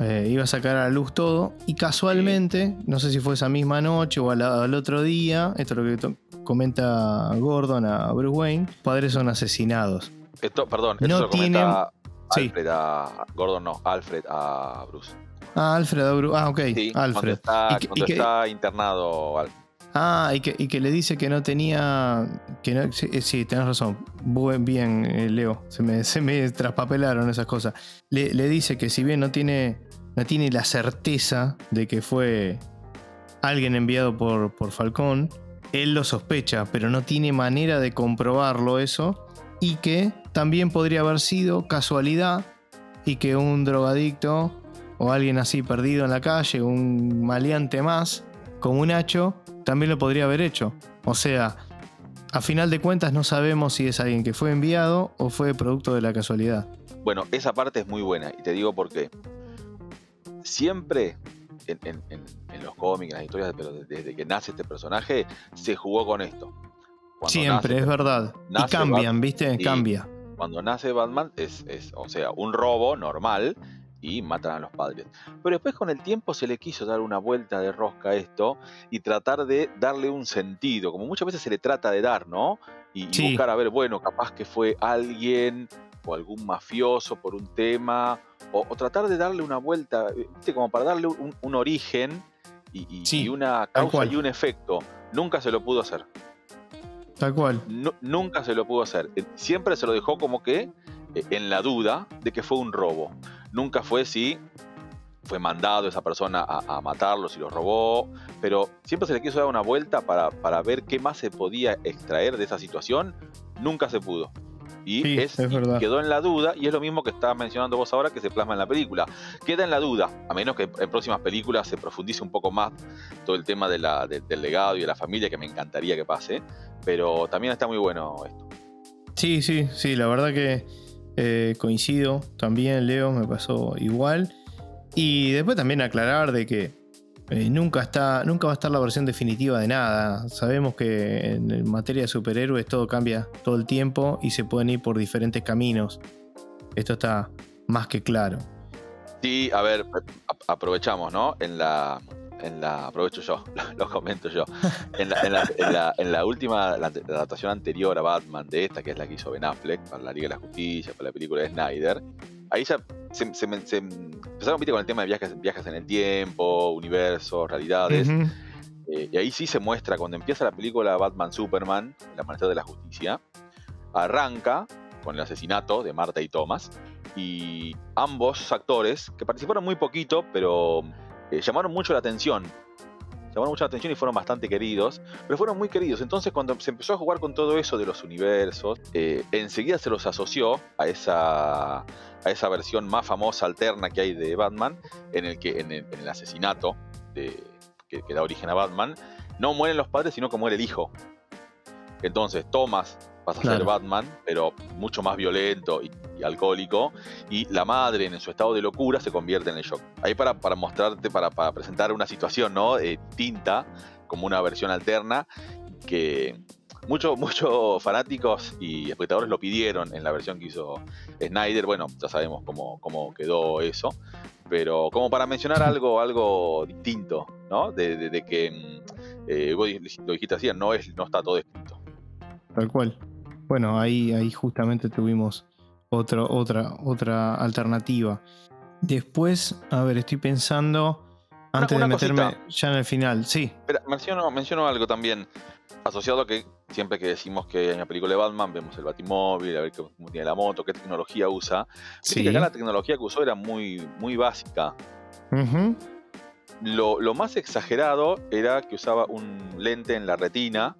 Eh, iba a sacar a la luz todo. Y casualmente, no sé si fue esa misma noche o al, al otro día, esto es lo que comenta Gordon a Bruce Wayne, padres son asesinados. Esto, perdón, esto No lo comenta Sí. Alfred a. Gordon no, Alfred a Bruce. Ah, Alfred, a Bruce. Ah, ok, Sí, cuando Alfred. está, cuando que- está internado. Al- Ah, y que, y que le dice que no tenía. Que no, sí, eh, sí, tenés razón. Buen, bien, eh, Leo. Se me, se me traspapelaron esas cosas. Le, le dice que si bien no tiene, no tiene la certeza de que fue alguien enviado por, por Falcón, él lo sospecha, pero no tiene manera de comprobarlo eso. Y que también podría haber sido casualidad y que un drogadicto o alguien así perdido en la calle, un maleante más, como un hacho, también lo podría haber hecho. O sea, a final de cuentas no sabemos si es alguien que fue enviado o fue producto de la casualidad. Bueno, esa parte es muy buena y te digo por qué. Siempre en, en- en- en los cómics, en las historias, pero desde que nace este personaje, se jugó con esto. Cuando Siempre, nace- es verdad. Y cambian, Bat- ¿viste? y- Cambia. Cuando nace Batman es, es, o sea, un robo normal y matan a los padres. Pero después con el tiempo se le quiso dar una vuelta de rosca a esto y tratar de darle un sentido, como muchas veces se le trata de dar, ¿no? Y, buscar a ver, bueno, capaz que fue alguien o algún mafioso por un tema, o, o tratar de darle una vuelta, ¿viste? como para darle un, un origen y, y- Sí, y una causa y un efecto. Nunca se lo pudo hacer. Tal cual. Nu- nunca se lo pudo hacer. Eh, Siempre se lo dejó como que eh, en la duda de que fue un robo. Nunca fue si fue mandado esa persona a, a matarlo, si lo robó, pero siempre se le quiso dar una vuelta para, para ver qué más se podía extraer de esa situación. Nunca se pudo. Y, Sí, es, es y verdad. quedó en la duda, y es lo mismo que estabas mencionando vos ahora que se plasma en la película. Queda en la duda, a menos que en próximas películas se profundice un poco más todo el tema de la- de- del legado y de la familia, que me encantaría que pase, pero también está muy bueno esto. Sí, sí, sí, la verdad que eh, coincido. También, Leo, me pasó igual. Y después también aclarar de que eh, nunca, está, nunca va a estar la versión definitiva de nada. Sabemos que en, materia de superhéroes todo cambia todo el tiempo y se pueden ir por diferentes caminos. Esto está más que claro. Sí, a ver, aprovechamos, ¿no? En la, en la, aprovecho yo, lo comento yo. En la, en la- en la- en la última, la, la adaptación anterior a Batman de esta, que es la que hizo Ben Affleck para la Liga de la Justicia, para la película de Snyder, ahí ya se, se me- se empezaron ¿viste, con el tema de viajes, viajes en el tiempo, universos, realidades. Eh, y ahí sí se muestra, cuando empieza la película Batman Superman, El Amanecer de la Justicia, arranca con el asesinato de Marta y Thomas. Y ambos actores, que participaron muy poquito, pero eh, llamaron mucho la atención. llamaron mucha atención y fueron bastante queridos, pero fueron muy queridos. Entonces cuando se empezó a jugar con todo eso de los universos, eh, enseguida se los asoció a esa, a esa versión más famosa alterna que hay de Batman, en el que en el, asesinato que, da origen a Batman, no mueren los padres, sino que muere el hijo. Entonces Thomas pasa a ser Batman, pero mucho más violento y, alcohólico, y la madre en su estado de locura se convierte en el shock. Ahí para, para mostrarte, para, para, presentar una situación ¿no? Eh, tinta, como una versión alterna, que muchos muchos fanáticos y espectadores lo pidieron en la versión que hizo Snyder, bueno, ya sabemos cómo, cómo quedó eso, pero como para mencionar algo, algo distinto, ¿no? De, que mm, eh, vos lo dijiste así, no, es, no está todo escrito. Tal cual. Bueno, ahí, ahí justamente tuvimos otro, otra, otra alternativa. Después, a ver, estoy pensando. Antes de meterme ya en el final, sí. Pero menciono, menciono algo también asociado a que siempre que decimos que hay una película de Batman, vemos el Batimóvil, a ver cómo tiene la moto, qué tecnología usa. Sí. Que acá la tecnología que usó era muy, muy básica. lo, más exagerado era que usaba un lente en la retina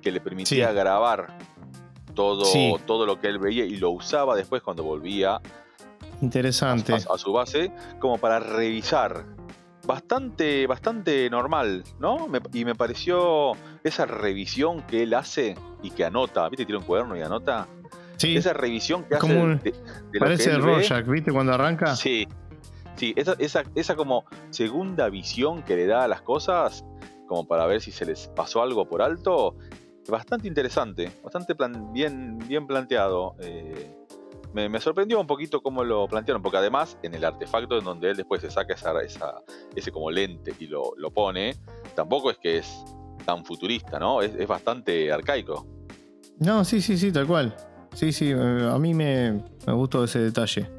que le permitía grabar todo, todo lo que él veía y lo usaba después cuando volvía Interesante. A, su base, como para revisar. Bastante, bastante normal, ¿no? y me pareció esa revisión que él hace y que anota, ¿viste? Tiene un cuaderno y anota. Sí. Esa revisión que hace. de, parece Rorschach, ¿viste? Cuando arranca. Sí. Sí, esa, esa, esa como segunda visión que le da a las cosas, como para ver si se les pasó algo por alto, bastante interesante, bastante bien, bien planteado. Eh, me, sorprendió un poquito cómo lo plantearon, porque además en el artefacto en donde él después se saca esa, ese como lente y lo, pone, tampoco es que es tan futurista, ¿no? Es, bastante arcaico. No, sí, sí, sí, tal cual. Sí, sí, eh, a mí me, gustó ese detalle.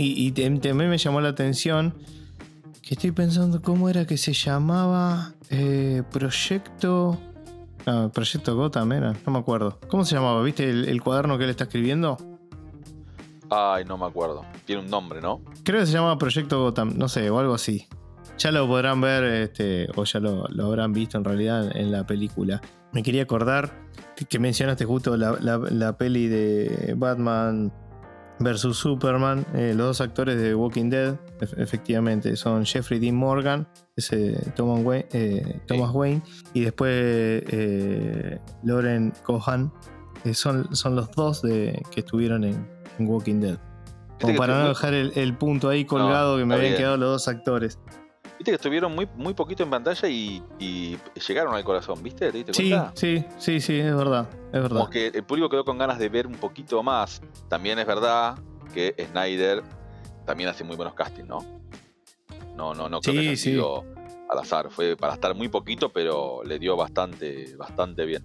Y, también me llamó la atención que estoy pensando cómo era que se llamaba eh, Proyecto Proyecto Gotham era, no me acuerdo. ¿Cómo se llamaba? ¿Viste el, cuaderno que él está escribiendo? Ay, no me acuerdo. Tiene un nombre, ¿no? Creo que se llamaba Proyecto Gotham, no sé, o algo así. Ya lo podrán ver, este, o ya lo, habrán visto en realidad en la película. Me quería acordar que, mencionaste justo la peli de Batman versus Superman, eh, los dos actores de Walking Dead, efectivamente, son Jeffrey Dean Morgan, ese Thomas Wayne, eh, Thomas Wayne y después eh, Lauren Cohan, son, son los dos de, que estuvieron en, Walking Dead. Como para no dejar el, punto ahí colgado que me habían quedado los dos actores. Viste que estuvieron muy, muy poquito en pantalla y, llegaron al corazón, ¿viste? ¿Te sí, sí, sí, sí, es verdad, es verdad. Como que el público quedó con ganas de ver un poquito más. También es verdad que Snyder también hace muy buenos castings, ¿no? No, no, no creo que haya sido al azar. Fue para estar muy poquito, pero le dio bastante, bastante bien.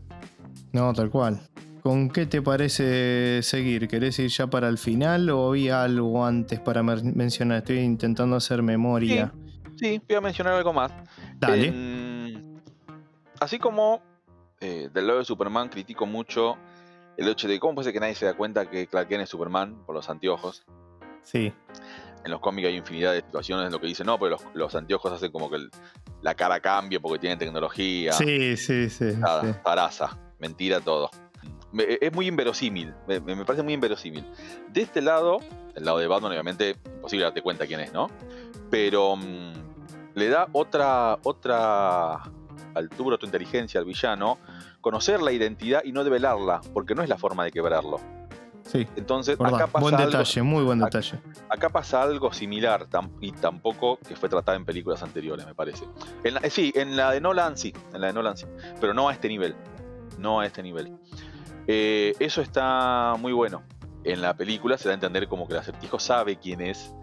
No, tal cual. ¿Con qué te parece seguir? ¿Querés ir ya para el final o había algo antes para mencionar? Estoy intentando hacer memoria. Sí, voy a mencionar algo más. Dale. así como eh, del lado de Superman critico mucho el hecho de cómo puede ser que nadie se da cuenta que Clark Kent es Superman por los anteojos. Sí. En los cómics hay infinidad de situaciones en lo que dicen, no, pero los, anteojos hacen como que la cara cambia porque tienen tecnología. Sí, sí, sí. Nada, mentira todo. es muy inverosímil, me, me, parece muy inverosímil. De este lado, el lado de Batman, obviamente, imposible darte cuenta quién es, ¿no? Pero mm, le da otra, otra altura, otra inteligencia al villano, conocer la identidad y no develarla, porque no es la forma de quebrarlo. Sí. Entonces, acá pasa buen detalle, muy buen detalle. Acá, pasa algo similar y tampoco que fue tratado en películas anteriores, me parece. En sí, en la de Nolan sí, en la de Nolan sí, pero no a este nivel. No a este nivel. Eh, eso está muy bueno. En la película se da a entender como que el acertijo sabe quién es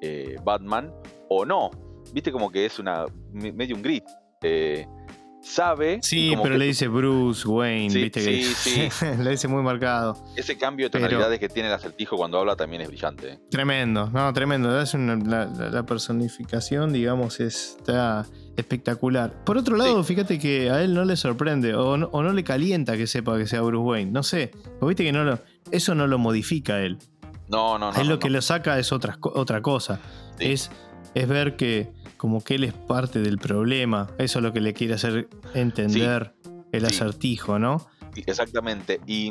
eh, Batman o no, viste como que es una medio un grit. Eh, sabe. Sí, pero le dice Bruce Wayne, viste sí, que le dice muy marcado. Ese cambio de tonalidades que tiene el acertijo cuando habla también es brillante. ¿eh? Tremendo, no, tremendo. Es la, personificación, digamos, está espectacular. Por otro lado, fíjate que a él no le sorprende o no, le calienta que sepa que sea Bruce Wayne. No sé, viste que no lo, eso no lo modifica a él. No, no, no. él lo que lo saca es otra, otra cosa. Es, es ver que como que él es parte del problema. Eso es lo que le quiere hacer entender el sí. acertijo, ¿no? Exactamente. Y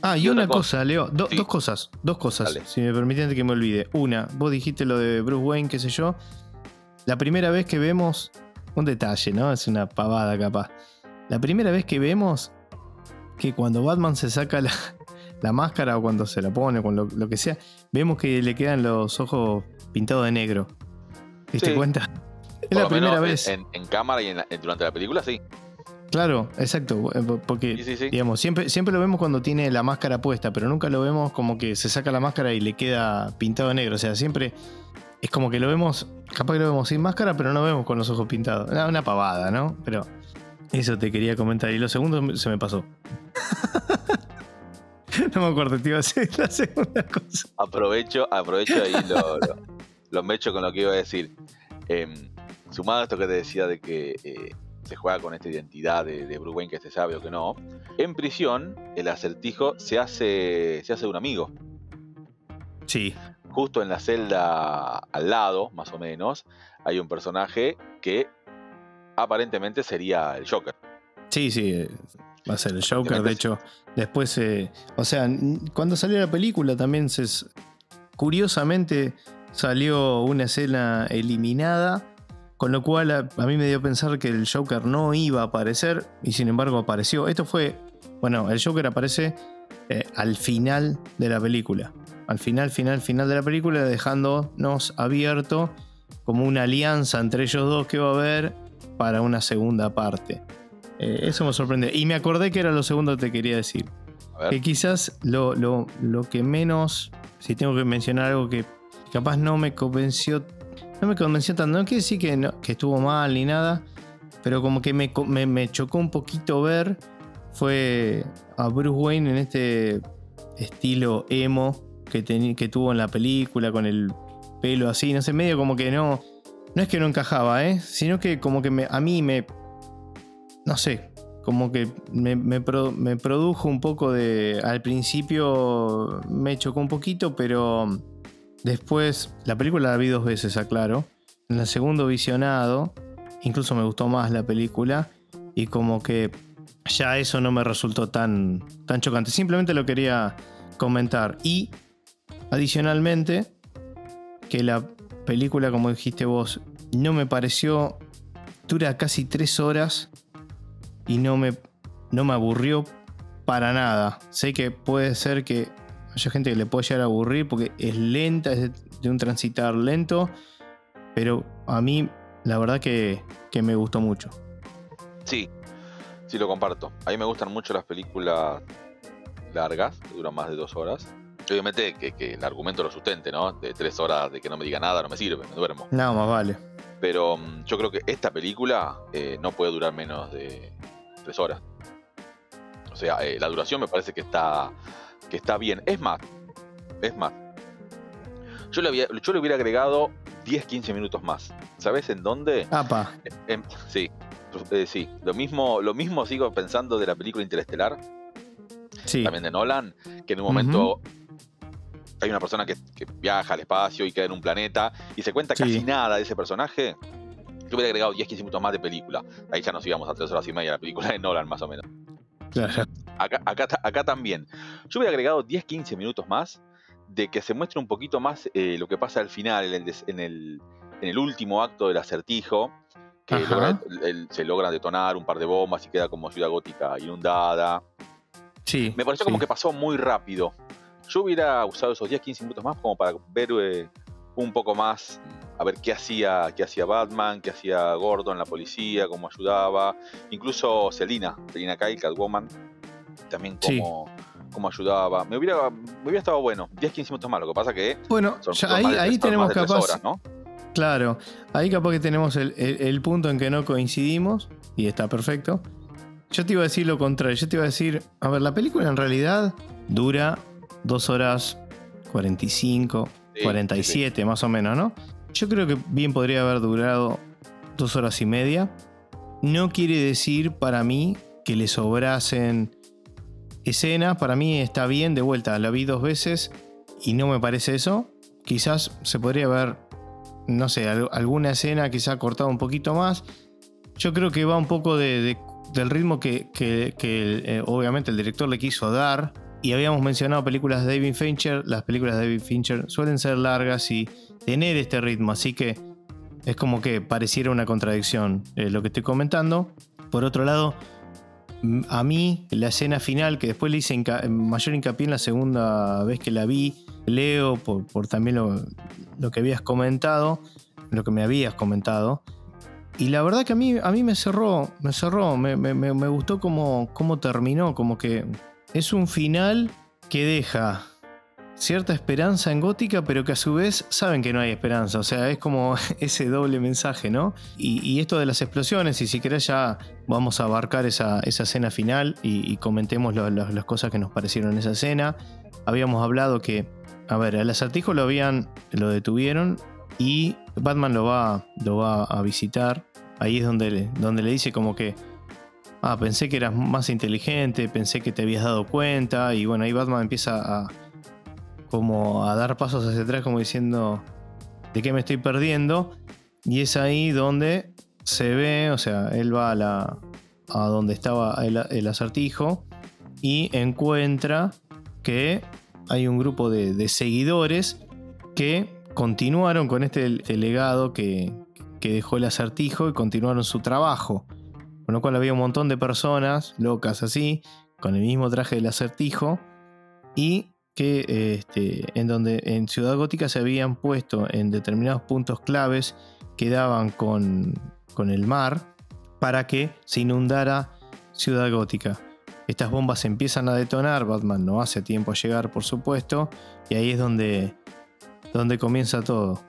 Ah, y, Y una cosa. cosa, Leo, do- Sí. dos cosas, dos cosas, Dale. si me permiten que me olvide. Una, vos dijiste lo de Bruce Wayne, qué sé yo. La primera vez que vemos, un detalle, ¿no? Es una pavada capaz. La primera vez que vemos que cuando Batman se saca la, la máscara o cuando se la pone, con lo, lo que sea, vemos que le quedan los ojos pintados de negro. ¿Te diste Sí. cuenta? Es por la lo primera vez. En, en cámara y en la- en- durante la película, sí. Claro, exacto. eh, Porque Sí, sí, sí. Digamos, siempre, siempre lo vemos cuando tiene la máscara puesta, pero nunca lo vemos como que se saca la máscara y le queda pintado de negro. O sea, siempre es como que lo vemos, capaz que lo vemos sin máscara, pero no vemos con los ojos pintados. Una, una pavada, ¿no? Pero eso te quería comentar. Y lo segundo se me pasó. no me acuerdo, te iba a decir la segunda cosa. Aprovecho, aprovecho ahí lo, lo, lo mecho con lo que iba a decir. Em, sumado a esto que te decía de que eh, se juega con esta identidad de, de Bruce Wayne que se sabe o que no, en prisión el acertijo se hace, se hace un amigo. Sí, Justo en la celda al lado, más o menos, hay un personaje que aparentemente sería el Joker. sí, sí. eh, Va a ser el Joker. De hecho, después, eh, o sea, cuando salió la película también se, curiosamente salió una escena eliminada, con lo cual a, a mí me dio a pensar que el Joker no iba a aparecer y sin embargo apareció. Esto fue, bueno, el Joker aparece eh, al final de la película. Al final, final, final de la película, dejándonos abierto como una alianza entre ellos dos que va a haber para una segunda parte. Eh, eso me sorprende. Y me acordé que era lo segundo que te quería decir. Que quizás lo, lo- lo que menos, si tengo que mencionar algo que capaz no me convenció, no me convenció tanto, no quiere decir que, que estuvo mal ni nada, pero como que me, me- chocó un poquito ver fue a Bruce Wayne en este estilo emo que, teni- que tuvo en la película, con el pelo así, no sé, medio como que no, no es que no encajaba, ¿eh? sino que como que a mí me, no sé, como que me, me produjo un poco de. Al principio me chocó un poquito, pero después. La película la vi dos veces, aclaro. En el segundo visionado, incluso me gustó más la película. Y como que ya eso no me resultó tan, tan chocante. Simplemente lo quería comentar. Y adicionalmente, que la película, como dijiste vos, no me pareció. Dura casi tres horas y no me, no me aburrió para nada. Sé que puede ser que haya gente que le pueda llegar a aburrir porque es lenta, es de, un transitar lento, pero a mí la verdad que, que me gustó mucho. sí, sí lo comparto. A mí me gustan mucho las películas largas, que duran más de dos horas. Obviamente que, que el argumento lo sustente, ¿no? De tres horas de que no me diga nada no me sirve, me duermo. Nada más vale. Pero mm, yo creo que esta película eh, no puede durar menos de tres horas. O sea, eh, la duración me parece que está, que está bien. Es más, es más. Yo le, había- yo le hubiera agregado 10-15 minutos más. ¿Sabes en dónde? Apa, Em, sí, eh, sí. Lo mismo, lo mismo sigo pensando de la película Interestelar, sí. también de Nolan, que en un momento hay una persona que, que viaja al espacio y queda en un planeta y se cuenta Sí. casi nada de ese personaje. Yo hubiera agregado 10-15 minutos más de película. Ahí ya nos íbamos a 3 horas y media la película de Nolan, más o menos. Acá, acá, ta- acá también. Yo hubiera agregado 10-15 minutos más de que se muestre un poquito más eh, lo que pasa al final, en el, des- en el, en el último acto del acertijo, que logra- el- se logran detonar un par de bombas y queda como ciudad gótica inundada. Sí. Me pareció como que pasó muy rápido. Yo hubiera usado esos 10-15 minutos más como para ver eh, un poco más, a ver qué hacía, qué hacía Batman, qué hacía Gordon, la policía, cómo ayudaba. Incluso Selina, Selina Kyle, Catwoman, también Sí. cómo, cómo ayudaba. Me hubiera, me hubiera estado bueno, 10-15 minutos más. Lo que pasa que Bueno, son, ya son ahí, de ahí tenemos capaz. horas, ¿no? Claro, ahí capaz que tenemos el, el- el punto en que no coincidimos y está perfecto. Yo te iba a decir lo contrario, yo te iba a decir, a ver, la película en realidad dura 2 horas 45, Sí, 47 más o menos, ¿no? Yo creo que bien podría haber durado 2 horas y media. No quiere decir para mí que le sobrasen escenas, para mí está bien, de vuelta, la vi dos veces y no me parece eso. Quizás se podría haber no sé, alguna escena que se ha cortado un poquito más. Yo creo que va un poco del ritmo que, eh, obviamente el director le quiso dar. Y habíamos mencionado películas de David Fincher. Las películas de David Fincher suelen ser largas y tener este ritmo. Así que es como que pareciera una contradicción eh, lo que estoy comentando. Por otro lado, a mí la escena final, que después le hice mayor hincapié en la segunda vez que la vi, Leo, por, también lo, que habías comentado, lo que me habías comentado. Y la verdad que a mí, a mí me cerró, me cerró, me, gustó cómo, cómo terminó, como que es un final que deja cierta esperanza en Gótica, pero que a su vez saben que no hay esperanza. O sea, es como ese doble mensaje, ¿no? Y, esto de las explosiones, y si querés ya vamos a abarcar esa, escena final y, comentemos las cosas que nos parecieron en esa escena. Habíamos hablado que, a ver, al acertijo lo habían, lo detuvieron y Batman lo va, lo va a visitar. Ahí es donde, donde le dice como que, ah, pensé que eras más inteligente, pensé que te habías dado cuenta, y bueno, ahí Batman empieza a como a dar pasos hacia atrás, como diciendo, ¿de qué me estoy perdiendo? Y es ahí donde se ve, o sea, él va a, la, a donde estaba el, acertijo y encuentra que hay un grupo de, seguidores que continuaron con este, legado que, que dejó el acertijo y continuaron su trabajo. Con lo cual había un montón de personas locas así, con el mismo traje del acertijo, y que este, en donde en Ciudad Gótica se habían puesto en determinados puntos claves que daban con, con el mar para que se inundara Ciudad Gótica. Estas bombas empiezan a detonar, Batman no hace tiempo a llegar por supuesto, y ahí es donde, donde comienza todo.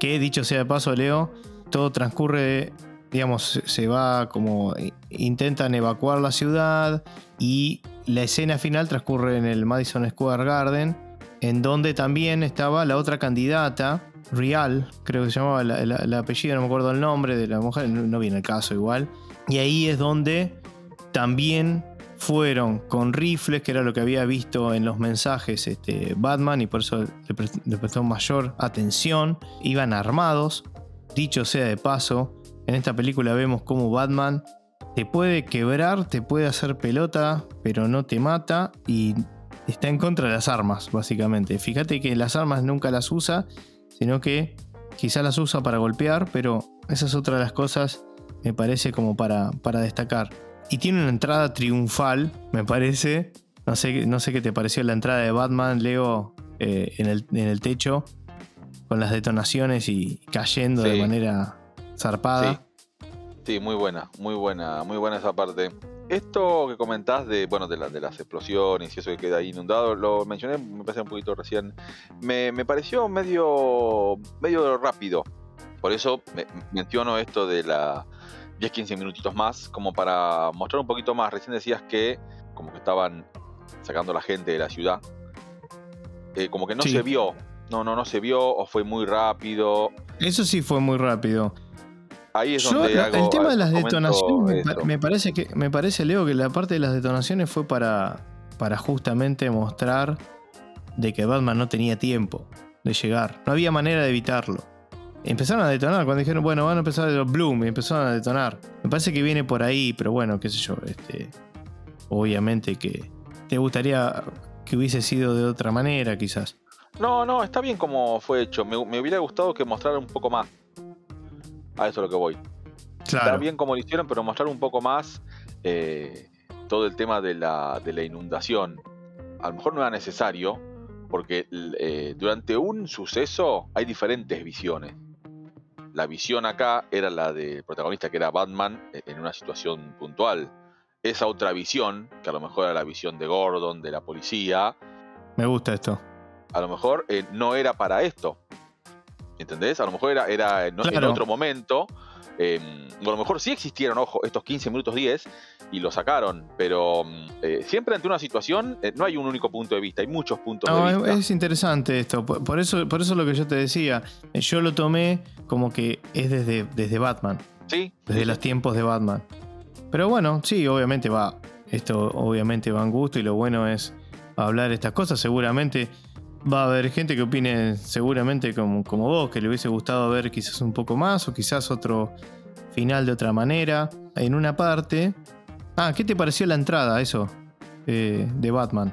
Que dicho sea de paso, Leo, todo transcurre, digamos, se va como intentan evacuar la ciudad y la escena final transcurre en el Madison Square Garden, en donde también estaba la otra candidata, Real, creo que se llamaba el apellido, no me acuerdo el nombre de la mujer, no viene el caso igual. Y ahí es donde también fueron con rifles, que era lo que había visto en los mensajes este, Batman, y por eso le prestó mayor atención. Iban armados. Dicho sea de paso, en esta película vemos cómo Batman te puede quebrar, te puede hacer pelota, pero no te mata y está en contra de las armas, básicamente. Fíjate que las armas nunca las usa, sino que quizá las usa para golpear, pero esa es otra de las cosas, me parece, como para, para destacar. Y tiene una entrada triunfal, me parece. No sé, no sé qué te pareció la entrada de Batman, Leo, eh, en, el, techo, con las detonaciones y cayendo de manera zarpada. Sí, muy buena, muy buena, muy buena esa parte. Esto que comentás de, bueno, de, de las explosiones y eso que queda ahí inundado, lo mencioné, me parece un poquito recién. Me, pareció medio, medio rápido. Por eso menciono esto de la 10-15 minutitos más, como para mostrar un poquito más. Recién decías que como que estaban sacando a la gente de la ciudad. Eh, como que no se vio. No, no, no se vio o fue muy rápido. Eso sí fue muy rápido. Ahí es donde el tema de las detonaciones me, parece que me parece Leo que la parte de las detonaciones fue para para justamente mostrar de que Batman no tenía tiempo de llegar. No había manera de evitarlo. Empezaron a detonar cuando dijeron, bueno, van a empezar los Bloom y empezaron a detonar. Me parece que viene por ahí, pero bueno, qué sé yo, este obviamente que te gustaría que hubiese sido de otra manera, quizás. No, no, está bien como fue hecho. Me, me hubiera gustado que mostrara un poco más. A eso es lo que voy. Está bien como lo hicieron, pero mostrar un poco más eh, todo el tema de la, de la, inundación. A lo mejor no era necesario, porque eh, durante un suceso hay diferentes visiones. La visión acá era la del protagonista, que era Batman, e, en una situación puntual. Esa otra visión, que a lo mejor era la visión de Gordon, de la policía. Me gusta esto. A lo mejor eh, no era para esto. ¿Entendés? A lo mejor era, era en otro momento. Eh, a lo mejor sí existieron, ojo, estos 15 minutos 10 y lo sacaron, pero mm, eh, siempre ante una situación eh, no hay un único punto de vista, hay muchos puntos de vista. Es interesante esto, por eso, por eso lo que yo te decía, yo lo tomé como que es desde, desde Batman. Sí. Desde los tiempos de Batman. Pero bueno, sí, obviamente va. Esto obviamente va en gusto y lo bueno es hablar estas cosas. Seguramente va a haber gente que opine seguramente como, como vos, que le hubiese gustado ver quizás un poco más o quizás otro final de otra manera. En una parte... Ah, ¿qué te pareció la entrada, eso? eh, de Batman?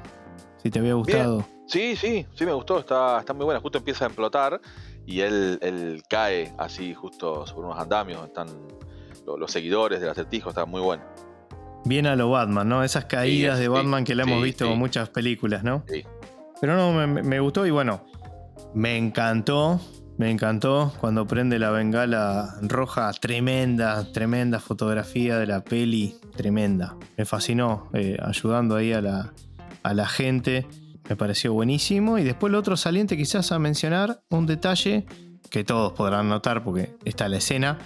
Si te había gustado. Sí, sí, sí me gustó, está, está muy buena. Justo empieza a explotar y él, él cae así justo sobre unos andamios. Están lo- los, seguidores del acertijo, está muy bueno. Bien a lo Batman, ¿no? Esas caídas Sí, de sí, Batman que le hemos sí, visto en muchas películas, ¿no? Sí. Pero no, me, gustó y bueno, me encantó, me encantó cuando prende la bengala roja, tremenda, tremenda fotografía de la peli, tremenda. Me fascinó, eh, ayudando ahí a la, a la gente, me pareció buenísimo. Y después lo otro saliente quizás a mencionar, un detalle que todos podrán notar porque está la escena.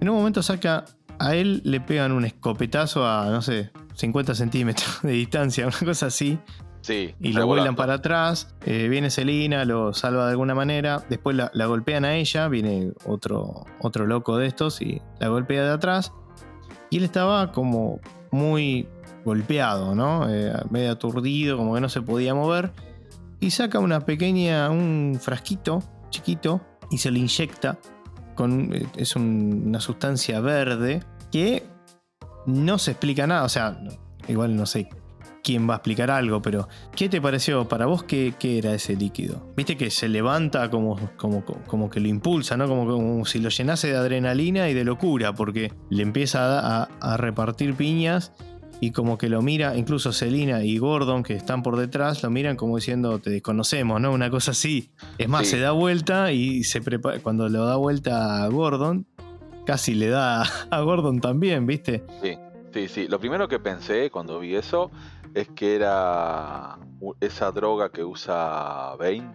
En un momento saca, a él le pegan un escopetazo a, no sé, 50 centímetros de distancia, una cosa así Sí, y lo vuelan para atrás. eh, viene Selina, lo salva de alguna manera. Después la, la golpean a ella. Viene otro, otro loco de estos y la golpea de atrás. Y él estaba como muy golpeado, ¿no? Eh, medio aturdido, como que no se podía mover. Y saca una pequeña, un frasquito chiquito y se le inyecta. Con, eh, es un- una sustancia verde que no se explica nada. O sea, igual no sé quién va a explicar algo, pero ¿qué te pareció? Para vos, ¿qué, qué era ese líquido? Viste que se levanta como, como, como que lo impulsa, ¿no? Como, como si lo llenase de adrenalina y de locura, porque le empieza a, a- a repartir piñas y como que lo mira, incluso Selina y Gordon, que están por detrás, lo miran como diciendo, te desconocemos, ¿no? Una cosa así. Es más, Sí. se da vuelta y se prepara, cuando lo da vuelta a Gordon, casi le da a Gordon también, ¿viste? Sí, sí, sí. Lo primero que pensé cuando vi eso es que era esa droga que usa Bane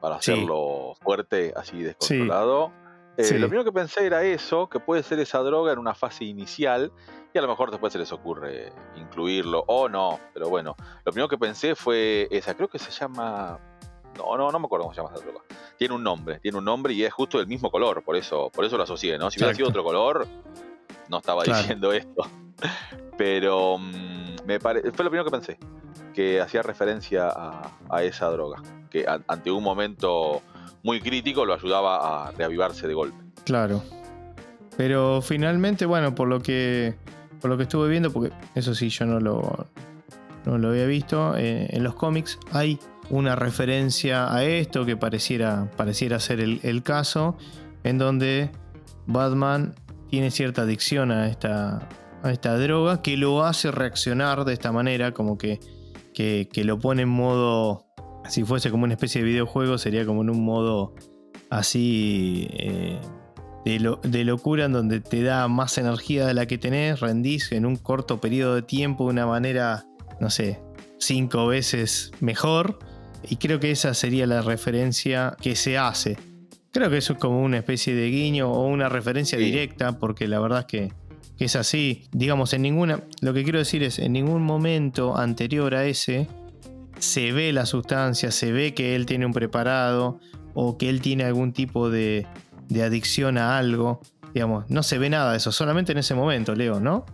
para Sí. hacerlo fuerte, así descontrolado. Eh, Sí. Lo primero que pensé era eso, que puede ser esa droga en una fase inicial y a lo mejor después se les ocurre incluirlo o no, pero bueno, lo primero que pensé fue esa, creo que se llama... No, no, no me acuerdo cómo se llama esa droga. Tiene un nombre, tiene un nombre y es justo del mismo color, por eso, por eso lo asocié, ¿no? Si hubiera sido otro color, no estaba Claro. diciendo esto. Pero mm, me pare- fue lo primero que pensé, que hacía referencia a, esa droga, que ante un momento muy crítico lo ayudaba a reavivarse de golpe. Claro. Pero finalmente, bueno, por lo que por lo que estuve viendo, porque eso sí yo no lo, no lo había visto, eh, en los cómics hay una referencia a esto que pareciera, pareciera ser el caso, en donde Batman tiene cierta adicción a esta, a esta droga que lo hace reaccionar de esta manera, como que, que, que lo pone en modo, si fuese como una especie de videojuego, sería como en un modo así eh, de, lo- de locura en donde te da más energía de la que tenés, rendís en un corto periodo de tiempo de una manera, no sé, cinco veces mejor. Y creo que esa sería la referencia que se hace. Creo que eso es como una especie de guiño o una referencia Sí. directa, porque la verdad es que, que es así. Digamos, en ninguna. Lo que quiero decir es, en ningún momento anterior a ese se ve la sustancia, se ve que él tiene un preparado o que él tiene algún tipo de, de adicción a algo. Digamos, no se ve nada de eso, solamente en ese momento, Leo, ¿no?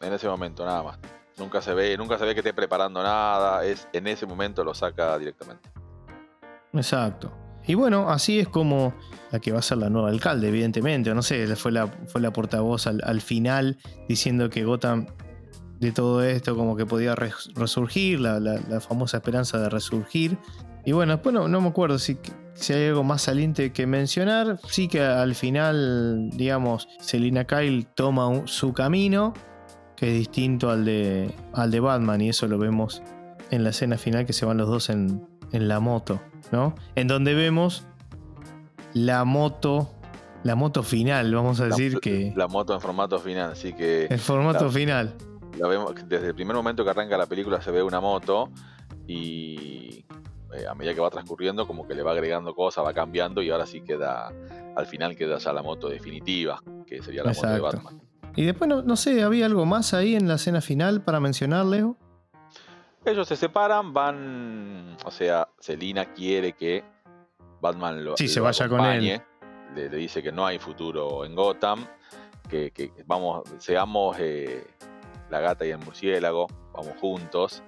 En ese momento, nada más. Nunca se ve, nunca se ve que esté preparando nada, es en ese momento lo saca directamente. Exacto. Y bueno, así es como la que va a ser la nueva alcalde, evidentemente. No sé, fue la, fue la portavoz al, al final diciendo que Gotham de todo esto como que podía res- resurgir, la, la- famosa esperanza de resurgir. Y bueno, después no, no me acuerdo si, si hay algo más saliente que mencionar. Sí que al final, digamos, Selina Kyle toma su camino, que es distinto al de, al de Batman, y eso lo vemos en la escena final que se van los dos en, en la moto, ¿no? En donde vemos la moto, la moto final, vamos a decir que la moto en formato final, así que el formato la- final. la vemos desde el primer momento que arranca la película se ve una moto y eh, a medida que va transcurriendo como que le va agregando cosas, va cambiando y ahora sí queda al final queda ya la moto definitiva, que sería la moto de. Batman. Y después, no, no sé, ¿había algo más ahí en la escena final para mencionar, Leo? Ellos se separan, van, o sea, Selina quiere que Batman lo, Sí, se lo vaya con acompañe, Le, le dice que no hay futuro en Gotham, que, que vamos, seamos eh, la gata y el murciélago, vamos juntos.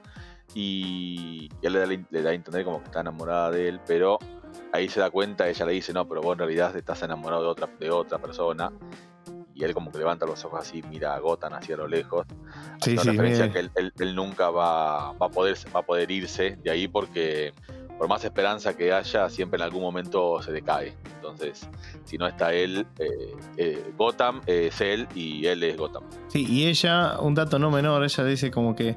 y él le da, le da a entender como que está enamorada de él, pero ahí se da cuenta, ella le dice, no, pero vos en realidad estás enamorado de otra, de otra persona. Y él como que levanta los ojos así, mira a Gotham hacia lo lejos. Sí, sí, referencia me- que él, él- él nunca va, va, a poder, va a poder irse de ahí porque por más esperanza que haya, siempre en algún momento se decae. Entonces, si no está él, eh, eh, Gotham es él y él es Gotham. Sí, y ella, un dato no menor, ella dice como que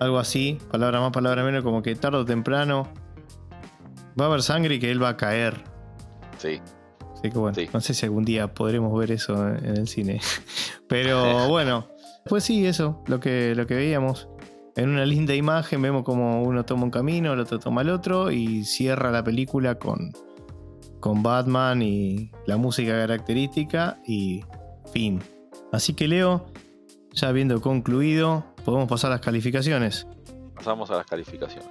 algo así, palabra más, palabra menos, como que tarde o temprano va a haber sangre y que él va a caer. Sí, Así que bueno, Sí. no sé si algún día podremos ver eso en el cine. Pero bueno, pues sí, eso, lo que, lo que veíamos. En una linda imagen vemos como uno toma un camino, el otro toma el otro y cierra la película con, con Batman y la música característica y fin. Así que Leo, ya habiendo concluido, podemos pasar a las calificaciones. pasamos a las calificaciones.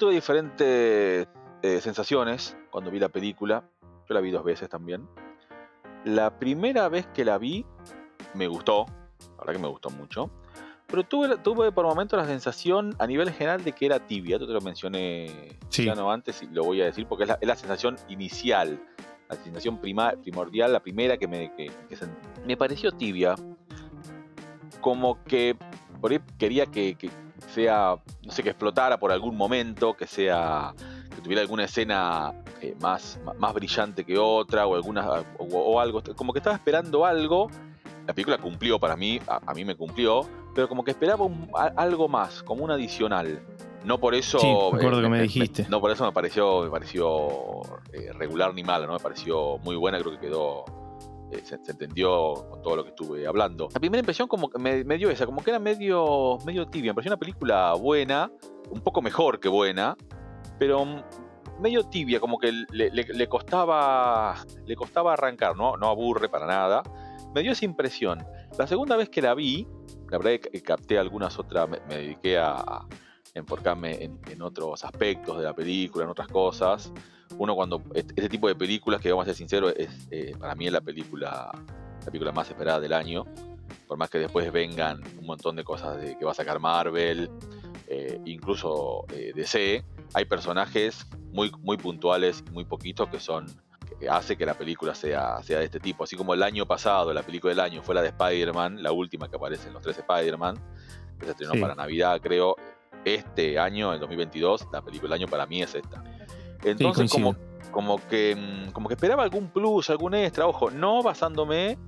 Tuve diferentes eh, sensaciones cuando vi la película. Yo la vi dos veces también. La primera vez que la vi me gustó, la verdad que me gustó mucho. Pero tuve, tuve por momentos la sensación a nivel general de que era tibia. Esto te lo mencioné Sí. ya no antes y lo voy a decir porque es la, es la sensación inicial, la sensación prima- primordial, la primera que me, que- me pareció tibia. Como que por ahí quería que, que sea, no sé, que explotara por algún momento, que sea, que tuviera alguna escena eh, más, más, brillante que otra o alguna o, o algo, como que estaba esperando algo. La película cumplió para mí, a, a mí me cumplió, pero como que esperaba un- a- algo más, como un adicional. No por eso. Sí, me acuerdo eh, que me dijiste. no por eso me pareció, me pareció eh, regular ni mala, ¿no? Me pareció muy buena, creo que quedó. Eh, se, entendió con todo lo que estuve hablando. La primera impresión como me, me dio esa, como que era medio, medio tibia. Me pareció una película buena, un poco mejor que buena, pero medio tibia, como que le, costaba. Le costaba arrancar, ¿no? No aburre para nada. Me dio esa impresión. La segunda vez que la vi, la verdad que capté algunas otras, me, me dediqué a, a enfocarme en, en otros aspectos de la película, en otras cosas. Uno cuando este, este tipo de películas, que vamos a ser sinceros, es eh, para mí es la película, la película más esperada del año. Por más que después vengan un montón de cosas de, que va a sacar Marvel, eh, incluso eh, DC, hay personajes muy, muy puntuales y muy poquitos que son que hace que la película sea, sea de este tipo. Así como el año pasado, la película del año fue la de Spider-Man, la última que aparece en los tres Spider-Man, que se estrenó Sí. para Navidad, creo. Este año, el 2022, la película del año para mí es esta. Entonces, como, como, que, mm, como que esperaba algún plus, algún extra, ojo, no basándome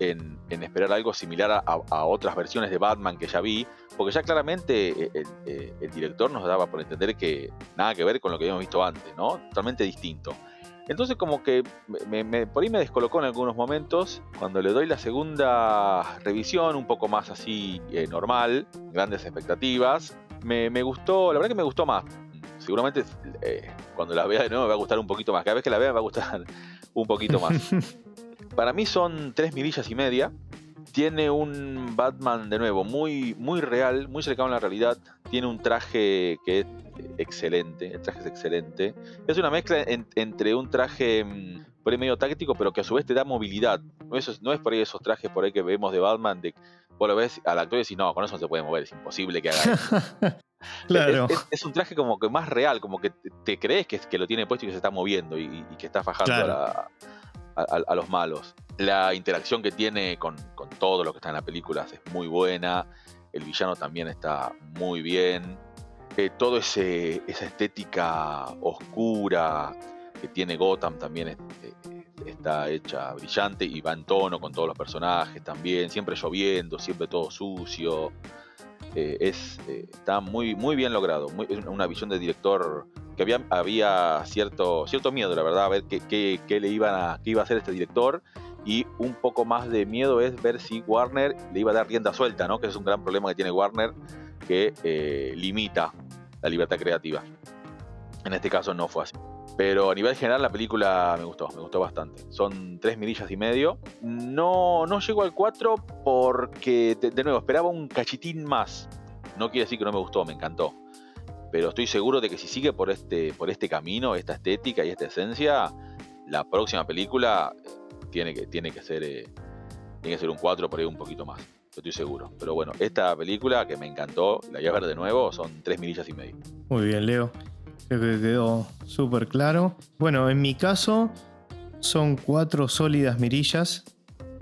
en, en esperar algo similar a, otras versiones de Batman que ya vi, porque ya claramente eh, el, eh, el director nos daba por entender que nada que ver con lo que habíamos visto antes, ¿no? Totalmente distinto. Entonces como que me- me- por ahí me descolocó en algunos momentos, cuando le doy la segunda revisión, un poco más así eh, normal, grandes expectativas, me, me gustó, la verdad que me gustó más. Seguramente eh, cuando la vea de nuevo me va a gustar un poquito más, cada vez que la vea me va a gustar un poquito más. Para mí son tres mirillas y media. Tiene un Batman de nuevo muy, muy real, muy cercano a la realidad. Tiene un traje que es excelente. El traje es excelente. Es una mezcla en- entre un traje mm, por ahí medio táctico, pero que a su vez te da movilidad. No es, no es por ahí esos trajes por ahí que vemos de Batman de vos lo ves al actor y decís, no, con eso no se puede mover, es imposible que haga eso. claro. Es, es- es un traje como que más real, como que te, te crees que, que lo tiene puesto y que se está moviendo y, y que está fajando Claro. a, la- a- a- a los malos. La interacción que tiene con, con todo lo que está en la película es muy buena. El villano también está muy bien. Eh, todo ese esa estética oscura que tiene Gotham también es- eh, está hecha brillante y va en tono con todos los personajes también. Siempre lloviendo, siempre todo sucio. Eh, es, eh, está muy, muy bien logrado. es una visión de director que había, había cierto, cierto miedo, la verdad, a ver qué, qué- qué le iban a, qué iba a hacer este director. Y un poco más de miedo es ver si Warner le iba a dar rienda suelta, ¿no? Que es un gran problema que tiene Warner, que eh, limita la libertad creativa. En este caso no fue así. Pero a nivel general la película me gustó, me gustó bastante. Son tres mirillas y medio. No, no llegó al 4 porque, de, nuevo, esperaba un cachitín más. No quiere decir que no me gustó, me encantó. Pero estoy seguro de que si sigue por este, por este camino, esta estética y esta esencia, la próxima película eh, tiene que, tiene que ser eh, tiene que ser un 4 por ahí un poquito más. Estoy seguro. Pero bueno, esta película que me encantó, la voy a ver de nuevo, son tres mirillas y medio. Muy bien, Leo. Creo que quedó súper claro. Bueno, en mi caso son cuatro sólidas mirillas.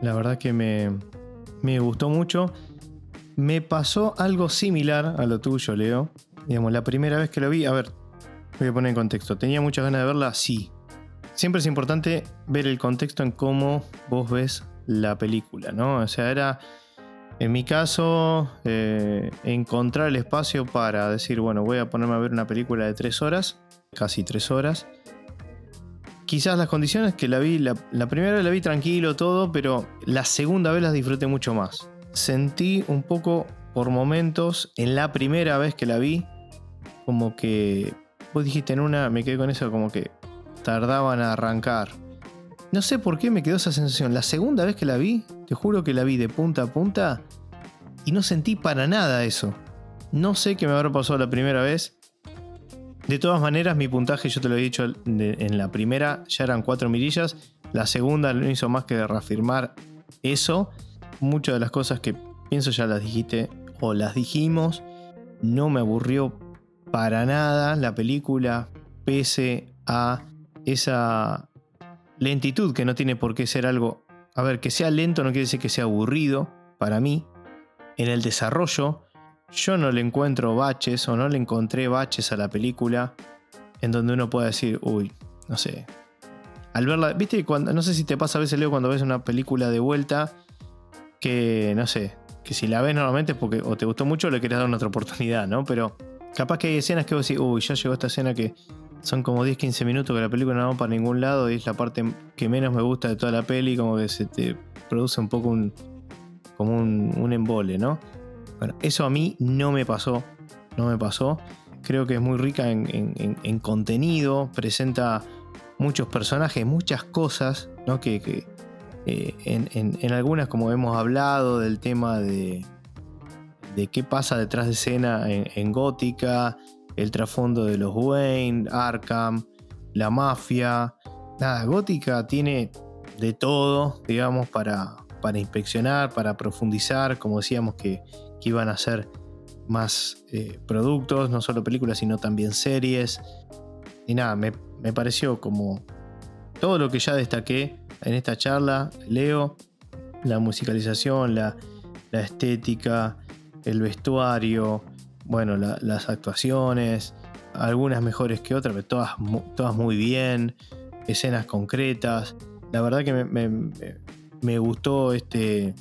La verdad que me, me gustó mucho. Me pasó algo similar a lo tuyo, Leo. Digamos, la primera vez que lo vi, a ver, voy a poner en contexto. ¿Tenía muchas ganas de verla? Sí. Siempre es importante ver el contexto en cómo vos ves la película, ¿no? O sea, era, en mi caso, eh, encontrar el espacio para decir, bueno, voy a ponerme a ver una película de tres horas, casi tres horas. Quizás las condiciones que la vi, la, primera vez la vi tranquilo todo, pero la segunda vez las disfruté mucho más. Sentí un poco por momentos, en la primera vez que la vi, como que vos dijiste en una, me quedé con eso, como que tardaban a arrancar. No sé por qué me quedó esa sensación. La segunda vez que la vi, te juro que la vi de punta a punta y no sentí para nada eso. No sé qué me habrá pasado la primera vez. De todas maneras, mi puntaje, yo te lo he dicho en la primera, ya eran 4 mirillas. La segunda no hizo más que reafirmar eso. Muchas de las cosas que pienso ya las dijiste o las dijimos. No me aburrió para nada la película, pese a esa lentitud que no tiene por qué ser algo. A ver, que sea lento no quiere decir que sea aburrido para mí. En el desarrollo, yo no le encuentro baches o no le encontré baches a la película en donde uno pueda decir, uy, no sé. Al verla, viste, cuando, no sé si te pasa a veces, Leo, cuando ves una película de vuelta, que no sé, que si la ves normalmente es porque o te gustó mucho o le querés dar una otra oportunidad, ¿no? Pero capaz que hay escenas que vos decís, uy, ya llegó esta escena que son como 10-15 minutos que la película no va para ningún lado y es la parte que menos me gusta de toda la peli, como que se te produce un poco un, como un, un embole, ¿no? Bueno, eso a mí no me pasó, no me pasó. Creo que es muy rica en, en- en- en contenido, presenta muchos personajes, muchas cosas, ¿no? Que, que, eh, en, en- en algunas, como hemos hablado, del tema de, de qué pasa detrás de escena en, en Gótica, el trasfondo de los Wayne, Arkham, la mafia. Nada, Gótica tiene de todo, digamos, para, para inspeccionar, para profundizar, como decíamos que, iban a ser más eh, productos, no solo películas, sino también series. Y nada, me, me pareció como todo lo que ya destaqué en esta charla, Leo, la musicalización, la, la estética, el vestuario, bueno, la- las actuaciones, algunas mejores que otras, pero todas, todas muy bien, escenas concretas. La verdad que me- me- me gustó este.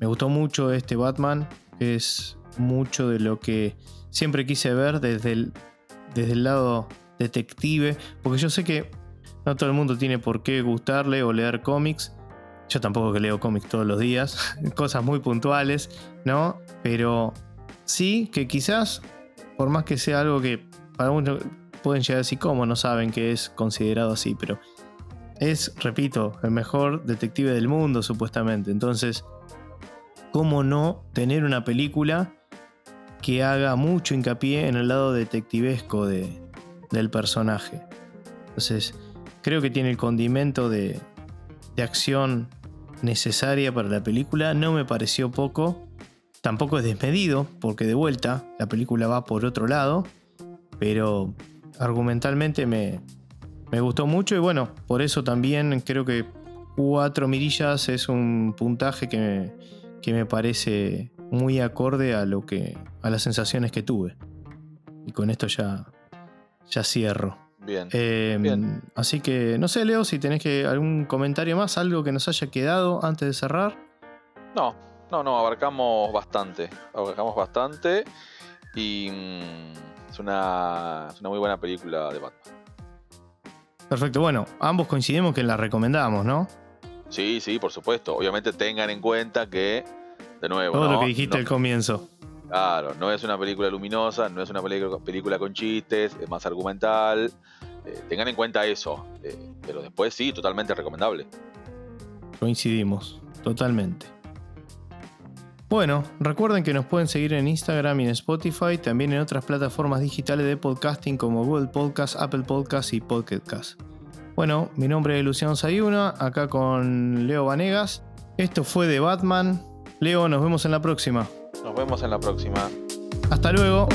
Me gustó mucho este Batman. Es mucho de lo que siempre quise ver desde el, desde el lado detective. Porque yo sé que no todo el mundo tiene por qué gustarle o leer cómics. Yo tampoco que leo cómics todos los días. Cosas muy puntuales, ¿no? Pero sí que quizás, por más que sea algo que para algunos pueden llegar así como no saben que es considerado así, pero es, repito, el mejor detective del mundo supuestamente. Entonces, ¿cómo no tener una película que haga mucho hincapié en el lado detectivesco de, del personaje? Entonces, creo que tiene el condimento de, de acción necesaria para la película. No me pareció poco. Tampoco es desmedido, porque de vuelta la película va por otro lado. Pero argumentalmente me, me gustó mucho y bueno, por eso también creo que cuatro mirillas es un puntaje que me, que me parece muy acorde a lo que a las sensaciones que tuve. Y con esto ya, ya cierro. Bien. Eh, Bien. Así que no sé, Leo, si tenés que algún comentario más, algo que nos haya quedado antes de cerrar. No, no, no, abarcamos bastante. Abarcamos bastante. Y mm, es, una, es una muy buena película de Batman. Perfecto, bueno, ambos coincidimos que la recomendamos, ¿no? Sí, sí, por supuesto. Obviamente tengan en cuenta que, de nuevo, Todo ¿no? lo que dijiste No- al comienzo. Claro, no es una película luminosa, no es una película, película con chistes, es más argumental. Eh, tengan en cuenta eso. eh, pero después sí, totalmente recomendable. Coincidimos, totalmente. Bueno, recuerden que nos pueden seguir en Instagram y en Spotify, también en otras plataformas digitales de podcasting como Google Podcast, Apple Podcast y Pocket Cast. Bueno, mi nombre es Luciano Sayuna, acá con Leo Vanegas. Esto fue de Batman. Leo, nos vemos en la próxima. Nos vemos en la próxima. Hasta luego.